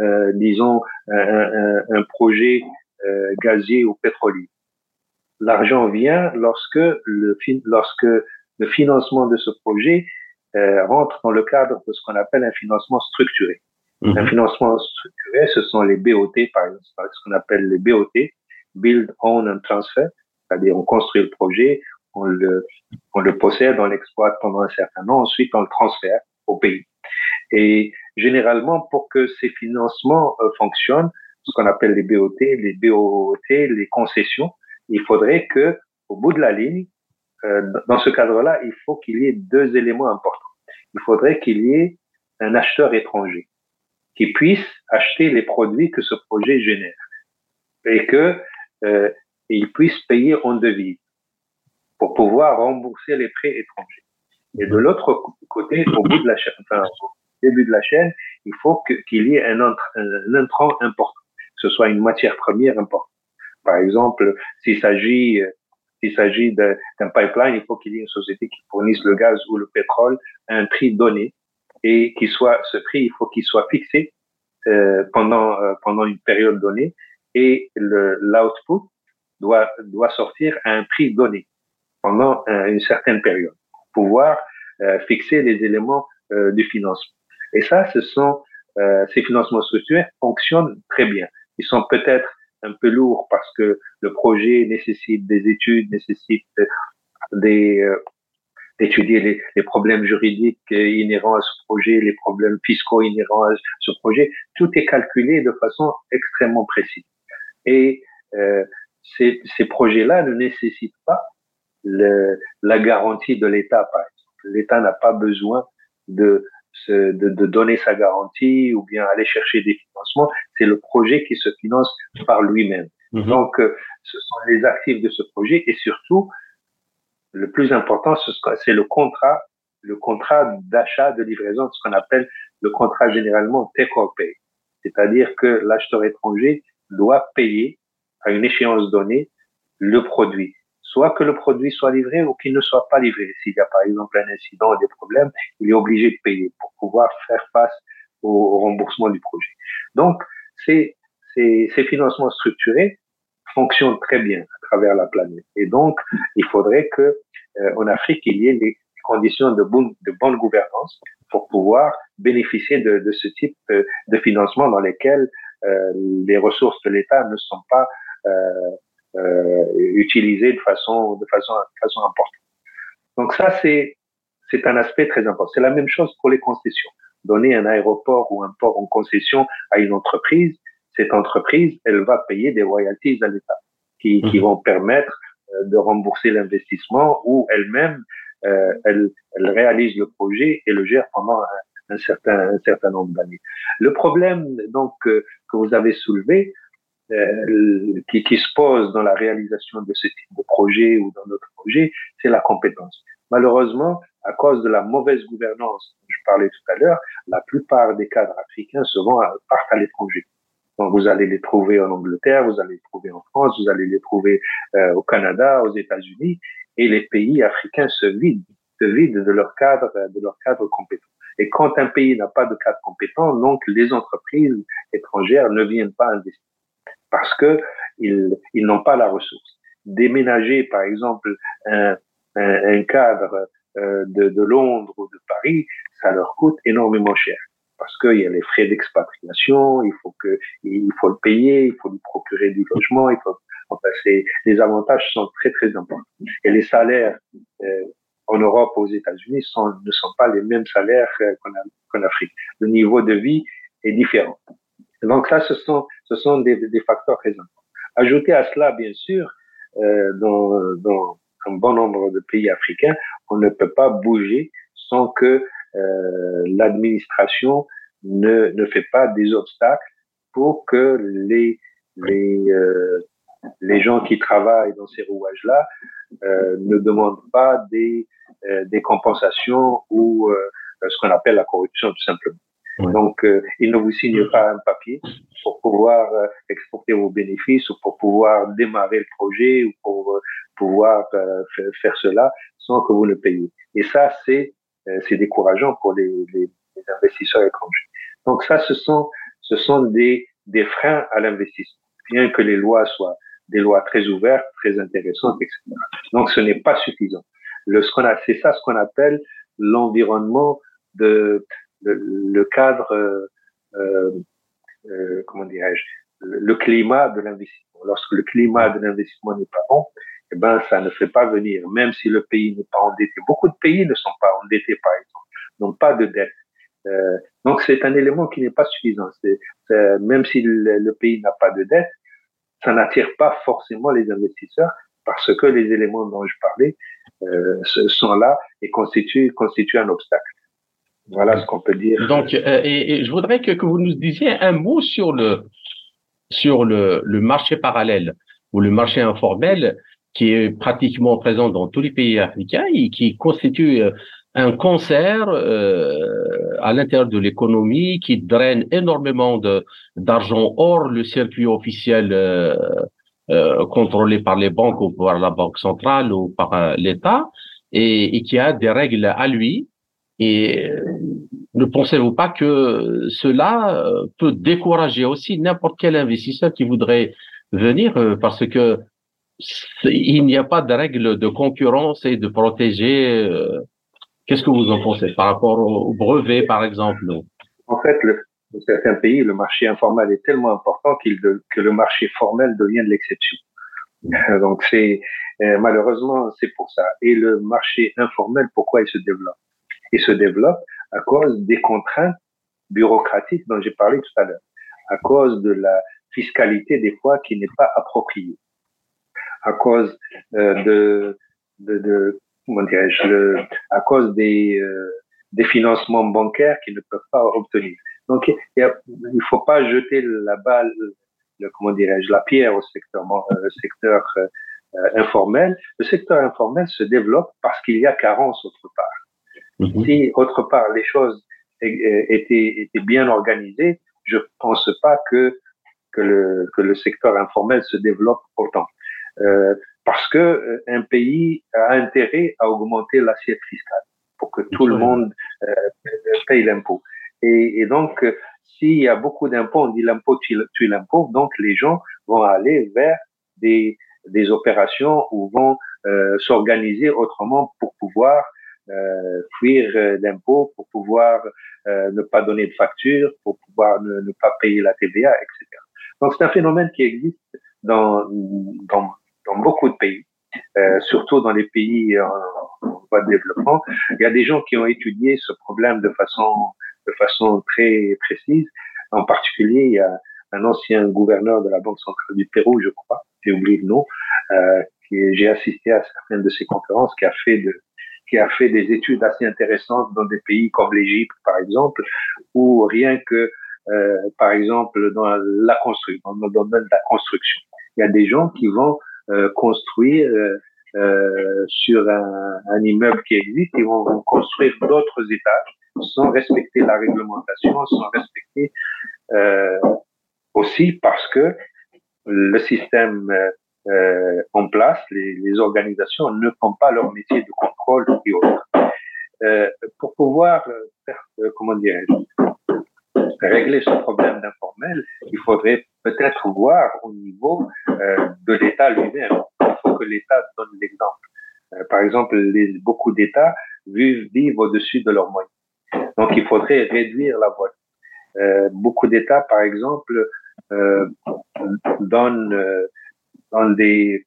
euh, disons, un, un, projet euh, gazier ou pétrolier. L'argent vient lorsque le, lorsque le financement de ce projet euh, rentre dans le cadre de ce qu'on appelle un financement structuré. Mhm. Un financement structuré, ce sont les BOT, par exemple, ce qu'on appelle les BOT, Build, Own and Transfer, c'est-à-dire on construit le projet, on le, on le possède, on l'exploite pendant un certain temps, ensuite on le transfère au pays. Et généralement, pour que ces financements euh, fonctionnent, ce qu'on appelle les BOT, les BOT, les concessions, il faudrait que, au bout de la ligne, euh, dans ce cadre-là, il faut qu'il y ait deux éléments importants. Il faudrait qu'il y ait un acheteur étranger qui puisse acheter les produits que ce projet génère et que euh, il puisse payer en devise pour pouvoir rembourser les prêts étrangers. Et de l'autre côté, au bout de la chaîne, enfin, début de la chaîne, il faut qu'il y ait un, un, intrant important, que ce soit une matière première importante. Par exemple, s'il s'agit s'il s'agit d'un pipeline, il faut qu'il y ait une société qui fournisse le gaz ou le pétrole à un prix donné et qui soit ce prix, il faut qu'il soit fixé euh, pendant euh, pendant une période donnée et l'output doit doit sortir à un prix donné pendant euh, une certaine période pour pouvoir euh, fixer les éléments euh, du financement. Et ça, ce sont euh, ces financements structurés fonctionnent très bien. Ils sont peut-être un peu lourds parce que le projet nécessite des études, nécessite des euh, d'étudier les, les, problèmes juridiques inhérents à ce projet, les problèmes fiscaux inhérents à ce projet. Tout est calculé de façon extrêmement précise. Et euh, ces, ces projets-là ne nécessitent pas le, la garantie de l'État, par exemple. L'État n'a pas besoin de de, de, donner sa garantie ou bien aller chercher des financements. C'est le projet qui se finance par lui-même. Mhm. Donc, euh, ce sont les actifs de ce projet et surtout, le plus important, c'est le contrat, le contrat d'achat de livraison, ce qu'on appelle le contrat généralement take or pay. C'est-à-dire que l'acheteur étranger doit payer à une échéance donnée le produit soit que le produit soit livré ou qu'il ne soit pas livré. S'il y a par exemple un incident ou des problèmes, il est obligé de payer pour pouvoir faire face au, remboursement du projet. Donc, ces, ces, ces financements structurés fonctionnent très bien à travers la planète. Et donc, il faudrait que euh, en Afrique, il y ait les conditions de bonne, de bonne gouvernance pour pouvoir bénéficier de, de ce type de, de, financement dans lesquels euh, les ressources de l'État ne sont pas euh, euh, utilisé de façon, de façon, de façon importante. Donc ça, c'est, c'est un aspect très important. C'est la même chose pour les concessions. Donner un aéroport ou un port en concession à une entreprise, cette entreprise, elle va payer des royalties à l'État qui, qui mhm. vont permettre euh, de rembourser l'investissement ou elle-même, euh, elle, elle réalise le projet et le gère pendant un, un certain, un certain nombre d'années. Le problème donc que vous avez soulevé, euh, qui, qui, se pose dans la réalisation de ce type de projet ou dans d'autres projets, c'est la compétence. Malheureusement, à cause de la mauvaise gouvernance dont je parlais tout à l'heure, la plupart des cadres africains se vont partent à l'étranger. Donc vous allez les trouver en Angleterre, vous allez les trouver en France, vous allez les trouver euh, au Canada, aux États-Unis, et les pays africains se vident, se vident de leur cadre, de leur cadre compétent. Et quand un pays n'a pas de cadre compétent, donc les entreprises étrangères ne viennent pas investir parce que ils, ils n'ont pas la ressource. Déménager, par exemple, un, un, un cadre euh, de, de, Londres ou de Paris, ça leur coûte énormément cher parce qu'il y a les frais d'expatriation, il faut que il faut le payer, il faut lui procurer du logement, il faut enfin les avantages sont très très importants et les salaires euh, en Europe aux États-Unis ne sont pas les mêmes salaires qu'en Afrique. Le niveau de vie est différent. Donc ça, ce sont, ce sont des, des facteurs très importants. Ajouter à cela, bien sûr, euh, dans, dans un bon nombre de pays africains, on ne peut pas bouger sans que euh, l'administration ne, ne fait pas des obstacles pour que les, les, euh, les gens qui travaillent dans ces rouages-là euh, ne demandent pas des, euh, des compensations ou euh, ce qu'on appelle la corruption tout simplement. Donc, euh, il ne vous signe pas un papier pour pouvoir euh, exporter vos bénéfices ou pour pouvoir démarrer le projet ou pour euh, pouvoir euh, faire cela sans que vous le payiez. Et ça, c'est c'est décourageant pour les, les, les, investisseurs étrangers. Donc ça, ce sont ce sont des des freins à l'investissement, bien que les lois soient des lois très ouvertes, très intéressantes, etc. Donc ce n'est pas suffisant. Le ce qu'on a, c'est ça ce qu'on appelle l'environnement de le, le cadre, euh, euh, euh comment dirais-je, le, climat de l'investissement. Lorsque le climat de l'investissement n'est pas bon, eh ben ça ne fait pas venir, même si le pays n'est pas endetté. Beaucoup de pays ne sont pas endettés, par exemple, n'ont pas de dette. Euh, donc c'est un élément qui n'est pas suffisant. C'est, même si le, le pays n'a pas de dette, ça n'attire pas forcément les investisseurs parce que les éléments dont je parlais euh, sont là et constituent, constituent un obstacle. Voilà ce qu'on peut dire. Donc, euh, et, et, je voudrais que, que, vous nous disiez un mot sur le sur le, le, marché parallèle ou le marché informel qui est pratiquement présent dans tous les pays africains et qui constitue euh, un concert euh, à l'intérieur de l'économie qui draine énormément d'argent hors le circuit officiel euh, euh, contrôlé par les banques ou par la banque centrale ou par euh, l'État et, et, qui a des règles à lui et ne pensez-vous pas que cela euh, peut décourager aussi n'importe quel investisseur qui voudrait venir euh, parce que il n'y a pas de règles de concurrence et de protéger. Euh, qu'est-ce que vous en pensez par rapport au brevet, par exemple? En fait, le, dans certains pays, le marché informel est tellement important qu'il que le marché formel devient de l'exception. Donc c'est malheureusement c'est pour ça. Et le marché informel, pourquoi il se développe? Il se développe à cause des contraintes bureaucratiques dont j'ai parlé tout à l'heure, à cause de la fiscalité des fois qui n'est pas appropriée, à cause euh, de, de, de, comment dirais-je, à cause des, euh, des financements bancaires qu'ils ne peuvent pas obtenir. Donc, il ne faut pas jeter la balle, le, comment dirais-je, la pierre au secteur, euh, secteur euh, informel. Le secteur informel se développe parce qu'il y a carence autre part. Mhm. Si autre part les choses étaient, étaient bien organisées, je pense pas que que le que le secteur informel se développe autant. Euh, parce que euh, un pays a intérêt à augmenter l'assiette fiscale pour que tout le monde euh, paye l'impôt. Et, et, donc, euh, s'il y a beaucoup d'impôts, on dit l'impôt tue, tue l'impôt, donc les gens vont aller vers des, des opérations ou vont euh, s'organiser autrement pour pouvoir euh, fuir euh, d'impôts pour pouvoir euh, ne pas donner de facture, pour pouvoir ne, ne, pas payer la TVA, etc. Donc c'est un phénomène qui existe dans, dans, dans beaucoup de pays, euh, surtout dans les pays en, en, voie de développement. Il y a des gens qui ont étudié ce problème de façon, de façon très précise. En particulier, il y a un ancien gouverneur de la Banque centrale du Pérou, je crois, j'ai oublié le nom, euh, j'ai assisté à certaines de ses conférences, qui a fait de qui a fait des études assez intéressantes dans des pays comme l'Égypte, par exemple, ou rien que, euh, par exemple, dans la construction, dans le domaine de la construction. Il y a des gens qui vont euh, construire euh, euh sur un, un, immeuble qui existe, ils vont, vont construire d'autres étages sans respecter la réglementation, sans respecter euh, aussi parce que le système euh, en place, les, les, organisations ne font pas leur métier de contrôle et autres. Euh, pour pouvoir faire, euh, comment régler ce problème d'informel, il faudrait peut-être voir au niveau euh, de l'État lui-même. Il faut que l'État donne l'exemple. Euh, par exemple, les, beaucoup d'États vivent, vivent au-dessus de leurs moyens. Donc, il faudrait réduire la voie. Euh, beaucoup d'États, par exemple, euh, donnent, donnent des,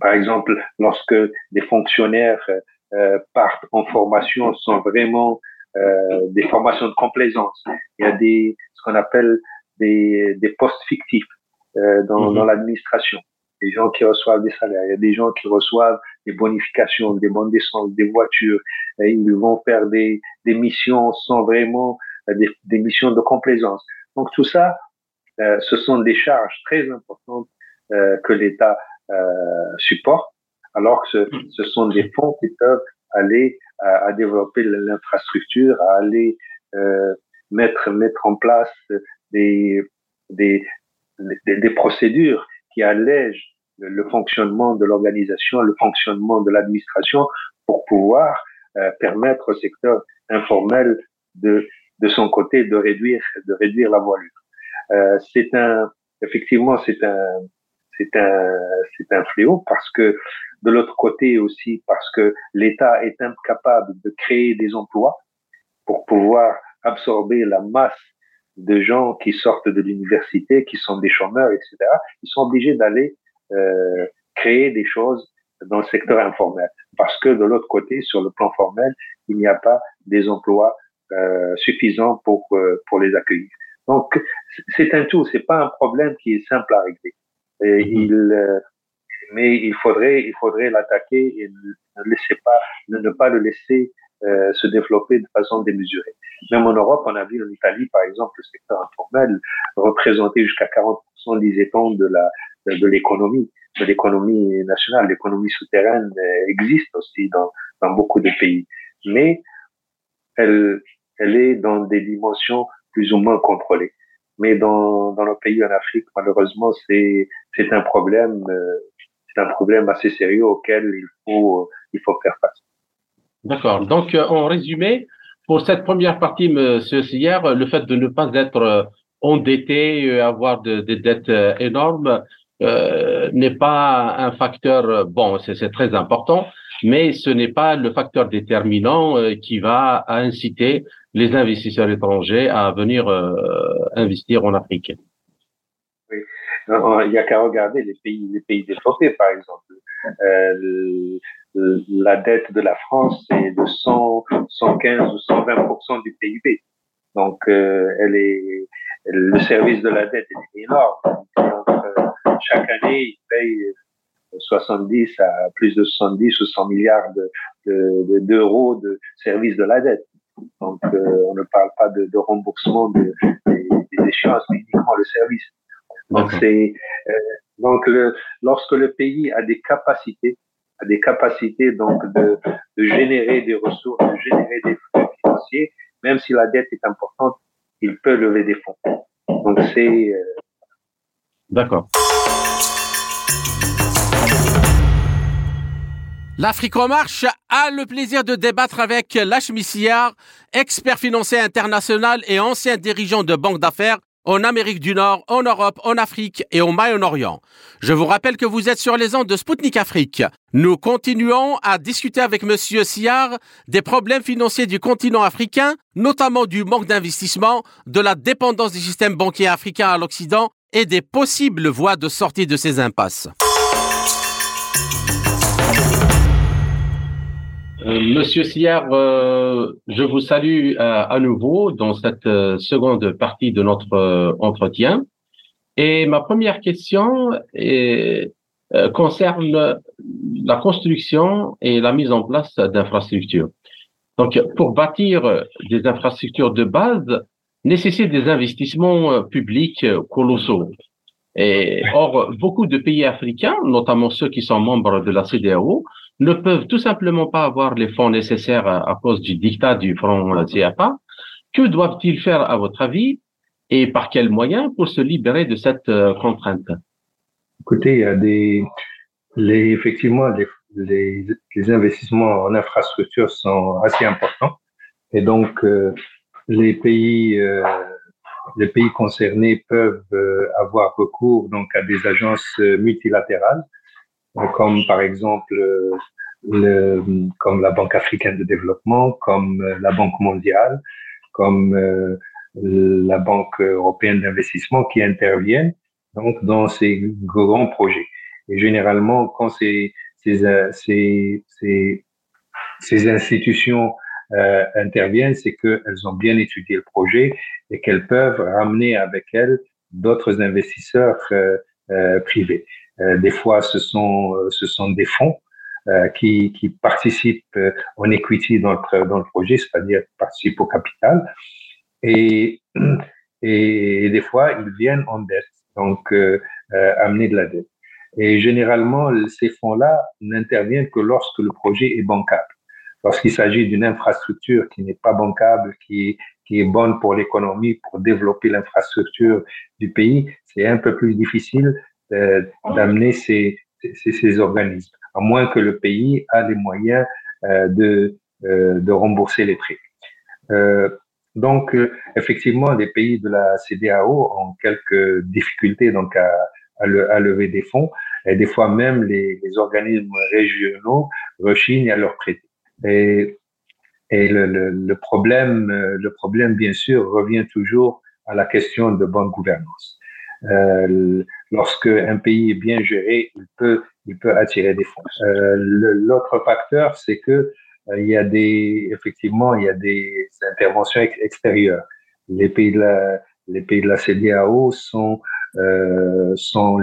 par exemple, lorsque des fonctionnaires euh, partent en formation, sont vraiment euh, des formations de complaisance. Il y a des ce qu'on appelle des, des postes fictifs euh, dans, mmh. dans l'administration des gens qui reçoivent des salaires, il y a des gens qui reçoivent des bonifications, des bonnes d'essence, des voitures, et ils vont faire des, des missions sans vraiment euh, des, des, missions de complaisance. Donc tout ça, euh, ce sont des charges très importantes que l'État euh, supporte, alors que ce, ce, sont des fonds qui peuvent aller à, à développer l'infrastructure, à aller euh, mettre mettre en place des des, des, des procédures qui allègent le fonctionnement de l'organisation, le fonctionnement de l'administration pour pouvoir euh, permettre au secteur informel de, de son côté de réduire, de réduire la voilure. Euh, c'est un, effectivement, c'est un, c'est un, fléau parce que de l'autre côté aussi parce que l'État est incapable de créer des emplois pour pouvoir absorber la masse de gens qui sortent de l'université, qui sont des chômeurs, etc. Ils sont obligés d'aller euh, créer des choses dans le secteur informel. Parce que de l'autre côté, sur le plan formel, il n'y a pas des emplois euh, suffisants pour euh, pour les accueillir. Donc c'est un tout, c'est pas un problème qui est simple à régler. Et il, euh, mais il faudrait il faudrait l'attaquer et ne, laisser pas ne, ne pas le laisser euh, se développer de façon démesurée. Même en Europe, on a vu en Italie, par exemple, le secteur informel représenter jusqu'à 40%, disait-on, de la de l'économie, de l'économie nationale. L'économie souterraine existe aussi dans, dans beaucoup de pays, mais elle, elle est dans des dimensions plus ou moins contrôlées. Mais dans, dans nos pays en Afrique, malheureusement, c'est, c'est un problème, euh, c'est un problème assez sérieux auquel il faut, il faut faire face. D'accord. Donc, euh, en résumé, pour cette première partie, Monsieur Sillard, le fait de ne pas être endetté, avoir des de dettes énormes, euh, n'est pas un facteur, bon, c'est très important, mais ce n'est pas le facteur déterminant euh, qui va inciter les investisseurs étrangers à venir euh, investir en Afrique. Oui, il n'y a qu'à regarder les pays, les pays développés, par exemple. Euh, la dette de la France est de 100, 115 ou 120% du PIB. Donc, elle est, le service de la dette est énorme. Chaque année, ils payent 70 à plus de 70 ou 100 milliards d'euros de, de, de services de la dette. Donc, euh, on ne parle pas de, de remboursement de, des, des, échéances, mais uniquement le service. Donc, c'est euh, donc le, lorsque le pays a des capacités, a des capacités donc de, de générer des ressources, de générer des flux financiers, même si la dette est importante, il peut lever des fonds. Donc, c'est euh, D'accord. L'Afrique en marche a le plaisir de débattre avec Lachmi expert financier international et ancien dirigeant de banque d'affaires en Amérique du Nord, en Europe, en Afrique et au Moyen-Orient. Je vous rappelle que vous êtes sur les ondes de Spoutnik Afrique. Nous continuons à discuter avec Monsieur Siar des problèmes financiers du continent africain, notamment du manque d'investissement, de la dépendance du système banquier africain à l'Occident et des possibles voies de sortie de ces impasses. Euh, Monsieur Sillard, euh, je vous salue à, à, nouveau dans cette euh, seconde partie de notre euh, entretien. Et ma première question est, euh, concerne la construction et la mise en place d'infrastructures. Donc, pour bâtir des infrastructures de base, nécessite des investissements publics colossaux. Et, or, beaucoup de pays africains, notamment ceux qui sont membres de la CDAO, ne peuvent tout simplement pas avoir les fonds nécessaires à, cause du dictat du Front CFA. Que doivent-ils faire, à votre avis, et par quels moyens pour se libérer de cette euh, contrainte? Écoutez, il y a des, les, effectivement, les, investissements en infrastructure sont assez importants, et donc euh, les pays euh, les pays concernés peuvent avoir recours donc à des agences multilatérales, comme par exemple le, comme la Banque africaine de développement, comme la Banque mondiale, comme la Banque européenne d'investissement qui interviennent donc dans ces grands projets. Et généralement, quand ces, ces, ces, ces, ces institutions euh, interviennent, c'est qu'elles ont bien étudié le projet et qu'elles peuvent ramener avec elles d'autres investisseurs euh, euh, privés. des fois, ce sont, ce sont des fonds qui, qui participent en equity dans le, dans le projet, c'est-à-dire participent au capital. [clears throat] Et, et, des fois, ils viennent en dette, donc amener de la dette. Et généralement, ces fonds-là n'interviennent que lorsque le projet est bancable. Lorsqu'il s'agit d'une infrastructure qui n'est pas bancable, qui, qui est bonne pour l'économie, pour développer l'infrastructure du pays, c'est un peu plus difficile euh, d'amener ces, ces, organismes, à moins que le pays a les moyens euh, de, euh, de rembourser les prêts. Euh, donc, effectivement, les pays de la CDAO ont quelques difficultés donc à, à, à lever des fonds, et des fois même les, les organismes régionaux rechignent à leur prêter. Et, et le, le, le, problème, le problème, bien sûr, revient toujours à la question de bonne gouvernance. Euh, lorsque un pays est bien géré, il peut, attirer des fonds. Euh, L'autre facteur, c'est que euh, il y a des, effectivement, il y a des interventions extérieures. Les pays de la, les pays de la CDAO sont sont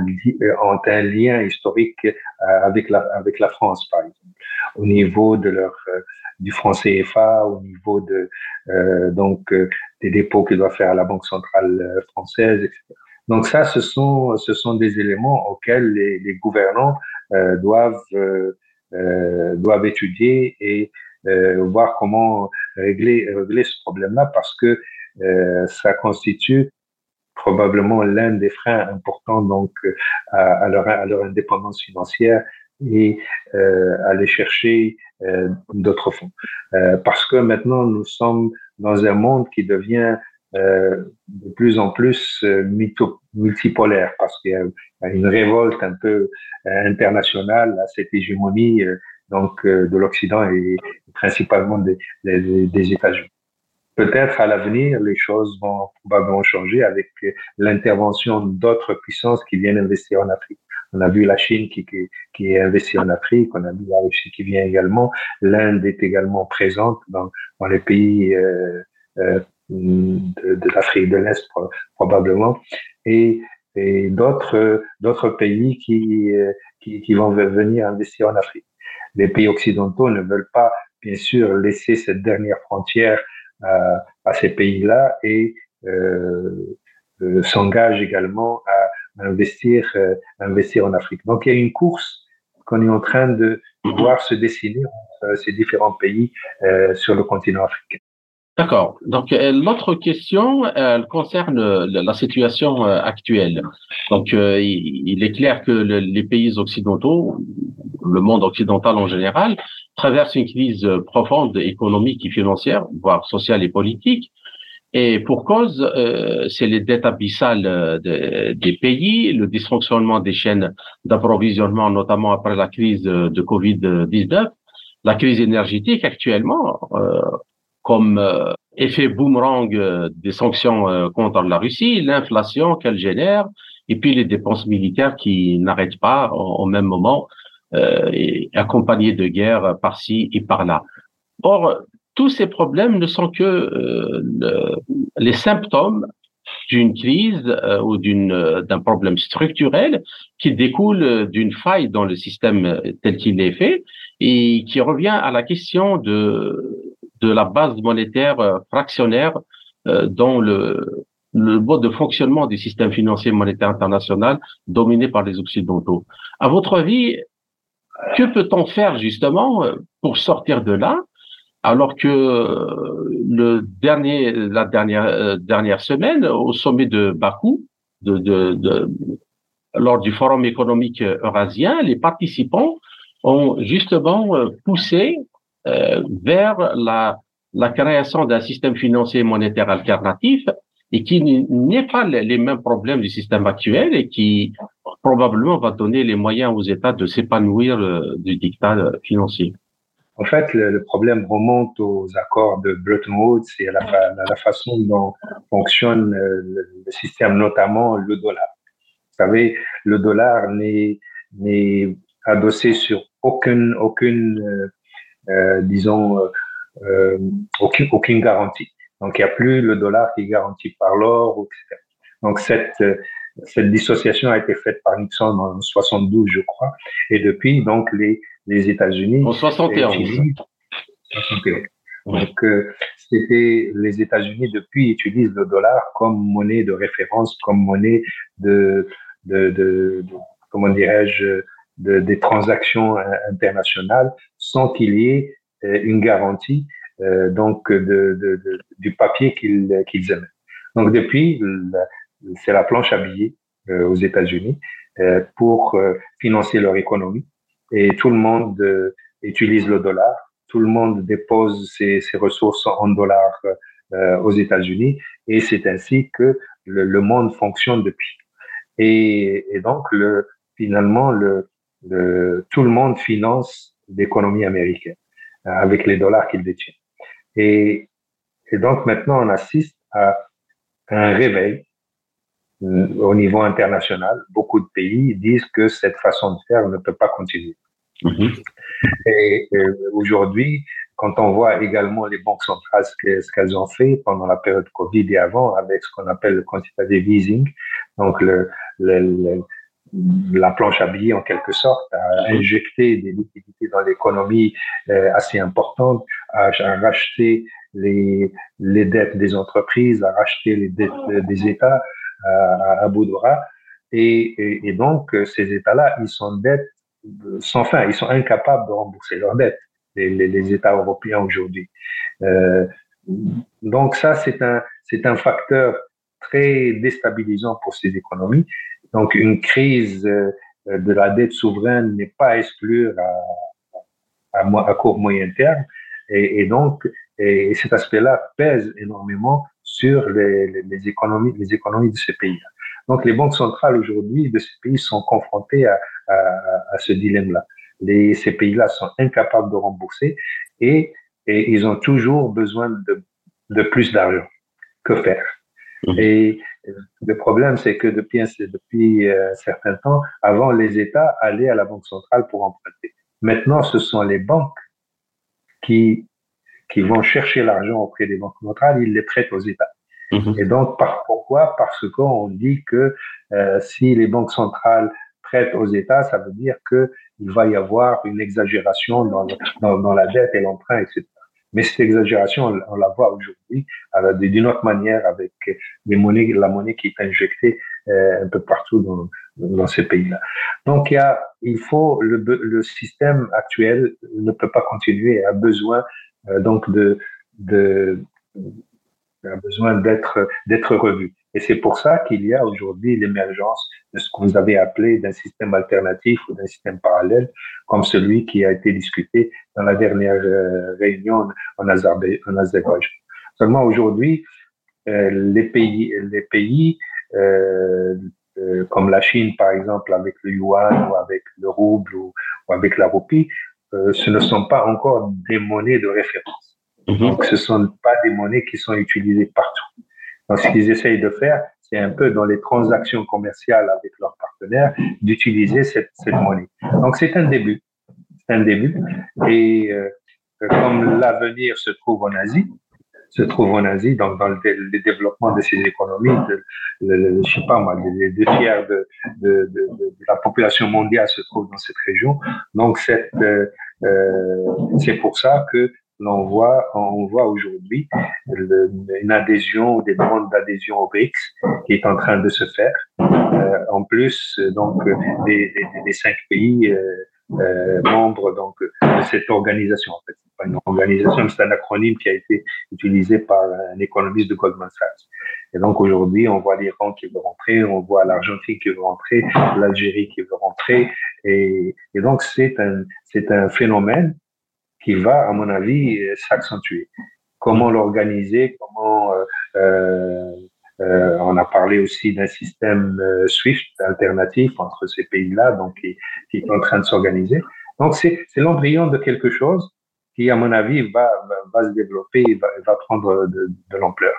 ont un lien historique avec la avec la France, par exemple au niveau de leur du franc CFA, au niveau de donc des dépôts qu'ils doivent faire à la Banque centrale française, etc. Donc ça, ce sont ce sont des éléments auxquels les, les gouvernants doivent doivent étudier et voir comment régler régler ce problème-là parce que ça constitue probablement l'un des freins importants donc à, à, leur, à leur indépendance financière et euh, aller chercher euh, d'autres fonds. Euh, parce que maintenant, nous sommes dans un monde qui devient euh, de plus en plus euh, multipolaire, parce qu'il y a une révolte un peu euh, internationale à cette hégémonie donc de l'Occident et principalement des, des, des États-Unis. Peut-être à l'avenir, les choses vont probablement changer avec l'intervention d'autres puissances qui viennent investir en Afrique. On a vu la Chine qui, qui, qui est investie en Afrique, on a vu la Russie qui vient également. L'Inde est également présente dans, dans les pays euh, euh, de, l'Afrique de l'Est probablement, et, d'autres d'autres pays qui, euh, qui, qui vont venir investir en Afrique. Les pays occidentaux ne veulent pas, bien sûr, laisser cette dernière frontière à, à ces pays-là et euh, euh, s'engagent également à investir, euh, investir en Afrique. Donc il y a une course qu'on est en train de voir se dessiner entre ces différents pays euh, sur le continent africain. D'accord. Donc euh, l'autre question, elle concerne la situation actuelle. Donc il est clair que les pays occidentaux, le monde occidental en général, traverse une crise profonde économique et financière, voire sociale et politique. Et pour cause, euh, c'est les dettes abyssales euh, des pays, le dysfonctionnement des chaînes d'approvisionnement, notamment après la crise de Covid-19, la crise énergétique actuellement, euh, comme euh, effet boomerang des sanctions contre la Russie, l'inflation qu'elle génère, et puis les dépenses militaires qui n'arrêtent pas au, même moment, accompagnées de guerres par-ci et par-là. Or, tous ces problèmes ne sont que euh, le, les symptômes d'une crise euh, ou euh, d'un problème structurel qui découle d'une faille dans le système tel qu'il est fait et qui revient à la question de de la base monétaire fractionnaire dans le le mode de fonctionnement du système financier monétaire international dominé par les occidentaux. À votre avis, que peut-on faire justement pour sortir de là alors que euh, le dernier, la dernière, euh, dernière semaine, au sommet de Bakou, de, de, de, lors du Forum économique eurasien, les participants ont justement euh, poussé vers la, la création d'un système financier monétaire alternatif et qui n'est pas les mêmes problèmes du système actuel et qui probablement va donner les moyens aux États de s'épanouir du dictat financier. En fait, le, problème remonte aux accords de Bretton Woods et à la, façon dont fonctionne euh, le, système, notamment le dollar. Vous savez, le dollar n'est adossé sur aucune, aucune euh, euh, disons, aucune, aucune garantie. Donc, il n'y a plus le dollar qui est garanti par l'or, etc. Donc, cette, cette dissociation a été faite par Nixon en 72, je crois. Et depuis, donc, les, les États-Unis. En 71. Donc, euh, c'était les États-Unis depuis utilisent le dollar comme monnaie de référence, comme monnaie de, de, de, comment dirais-je, de, des transactions internationales, sans qu'il y ait euh, une garantie euh, donc de, de, du papier qu'ils qu'ils émettent. Donc depuis, c'est la planche à billets aux États-Unis pour financer leur économie et tout le monde euh, utilise le dollar. Tout le monde dépose ses, ses ressources en dollars euh, aux États-Unis et c'est ainsi que le, le, monde fonctionne depuis. Et, et donc, le, finalement, le, le, tout le monde finance l'économie américaine euh, avec les dollars qu'il détient. Et, et donc, maintenant, on assiste à un réveil euh, au niveau international, beaucoup de pays disent que cette façon de faire ne peut pas continuer. Mhm. Et, aujourd'hui, quand on voit également les banques centrales ce qu'elles ont fait pendant la période Covid et avant, avec ce qu'on appelle le quantitative easing, donc le, le, la planche à billets en quelque sorte, à injecter des liquidités dans l'économie euh, assez importantes, à, racheter les, les dettes des entreprises, à racheter les dettes des États, à, à bout de bras. Et, et, donc, ces États-là, ils sont dettes sans fin. Ils sont incapables de rembourser leurs dettes, les, les, les États européens aujourd'hui. Euh, donc ça, c'est un, c'est un facteur très déstabilisant pour ces économies. Donc une crise euh, de la dette souveraine n'est pas à exclure à, à, à court moyen terme. Et, et donc, et cet aspect-là pèse énormément sur les, les, économies, les économies de ces pays. Donc, les banques centrales aujourd'hui de ces pays sont confrontées à, à, à ce dilemme-là. ces pays-là sont incapables de rembourser et, et, ils ont toujours besoin de, de plus d'argent. Que faire? Mmh. Et le problème, c'est que depuis, depuis un certain temps, avant, les États allaient à la Banque centrale pour emprunter. Maintenant, ce sont les banques qui qui vont chercher l'argent auprès des banques centrales, ils les prêtent aux États. Mhm. Et donc, par, pourquoi? Parce qu'on dit que euh, si les banques centrales prêtent aux États, ça veut dire qu'il va y avoir une exagération dans, dans, dans la dette et l'emprunt, etc. Mais cette exagération, on, la voit aujourd'hui d'une autre manière avec les monnaies, la monnaie qui est injectée euh, un peu partout dans, dans ces pays-là. Donc, il, y a, il faut le, le système actuel ne peut pas continuer, a besoin euh, donc de, de, a besoin d'être d'être revu. Et c'est pour ça qu'il y a aujourd'hui l'émergence de ce que vous avez appelé d'un système alternatif ou d'un système parallèle, comme celui qui a été discuté dans la dernière euh, réunion en, Azerbaïdjan. Seulement aujourd'hui, euh, les pays, les pays euh, euh, comme la Chine, par exemple, avec le yuan ou avec le rouble ou, ou avec la roupie, ce ne sont pas encore des monnaies de référence. Mhm. Donc, ce ne sont pas des monnaies qui sont utilisées partout. Ce qu'ils essayent de faire, c'est un peu dans les transactions commerciales avec leurs partenaires d'utiliser cette, cette, monnaie. Donc, c'est un début. C'est un début. Et euh, comme l'avenir se trouve en Asie, se trouvent en Asie, donc dans le, le développement de ces économies, de, le, je sais pas moi, les deux tiers de, de, de, de, la population mondiale se trouve dans cette région. Donc cette, euh, c'est pour ça que l'on voit, on voit aujourd'hui une adhésion des demandes d'adhésion au BRICS qui est en train de se faire. Euh, en plus, donc des, des, des cinq pays euh, euh, membres donc de cette organisation. En fait, c'est pas une organisation, c'est un acronyme qui a été utilisé par un économiste de Goldman Sachs. Et donc aujourd'hui, on voit l'Iran qui veut rentrer, on voit l'Argentine qui veut rentrer, l'Algérie qui veut rentrer, et, et donc c'est un c'est un phénomène qui va, à mon avis, s'accentuer. Comment l'organiser Comment euh, euh, euh, on a parlé aussi d'un système euh, SWIFT alternatif entre ces pays-là, donc qui, est en train de s'organiser. Donc c'est l'embryon de quelque chose qui, à mon avis, va, se développer et va, prendre de, l'ampleur.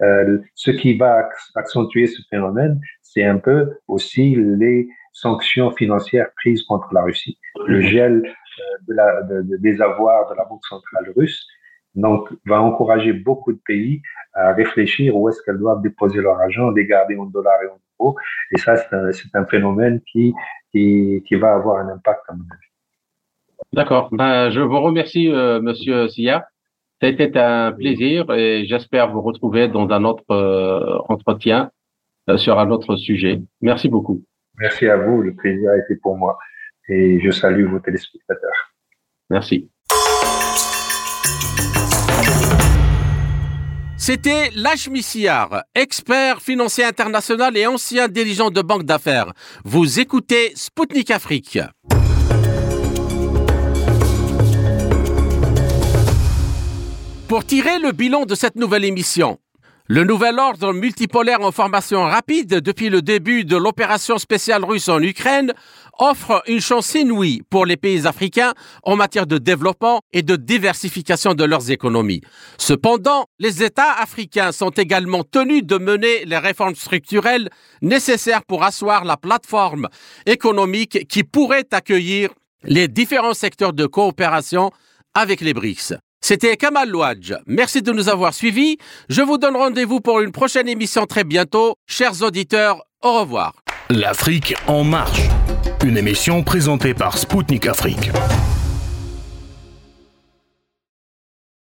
Euh, ce qui va accentuer ce phénomène, c'est un peu aussi les sanctions financières prises contre la Russie, le gel euh, de la, de, des avoirs de la Banque centrale russe, donc va encourager beaucoup de pays à réfléchir où est-ce qu'elles doivent déposer leur argent, les garder en dollars et en euros. Et ça, c'est un, un, phénomène qui, qui, qui, va avoir un impact, à mon avis. D'accord. Ben, je vous remercie, euh, Monsieur Sia. C'était un plaisir et j'espère vous retrouver dans un autre euh, entretien euh, sur un autre sujet. Merci beaucoup. Merci à vous. Le plaisir a été pour moi et je salue vos téléspectateurs. Merci. C'était Lachmi Siar, expert financier international et ancien dirigeant de banque d'affaires. Vous écoutez Spoutnik Afrique. Pour tirer le bilan de cette nouvelle émission, le nouvel ordre multipolaire en formation rapide depuis le début de l'opération spéciale russe en Ukraine offre une chance inouïe pour les pays africains en matière de développement et de diversification de leurs économies. Cependant, les États africains sont également tenus de mener les réformes structurelles nécessaires pour asseoir la plateforme économique qui pourrait accueillir les différents secteurs de coopération avec les BRICS. C'était Kamal Louadj. Merci de nous avoir suivis. Je vous donne rendez-vous pour une prochaine émission très bientôt. Chers auditeurs, au revoir. L'Afrique en marche. Une émission présentée par Spoutnik Afrique.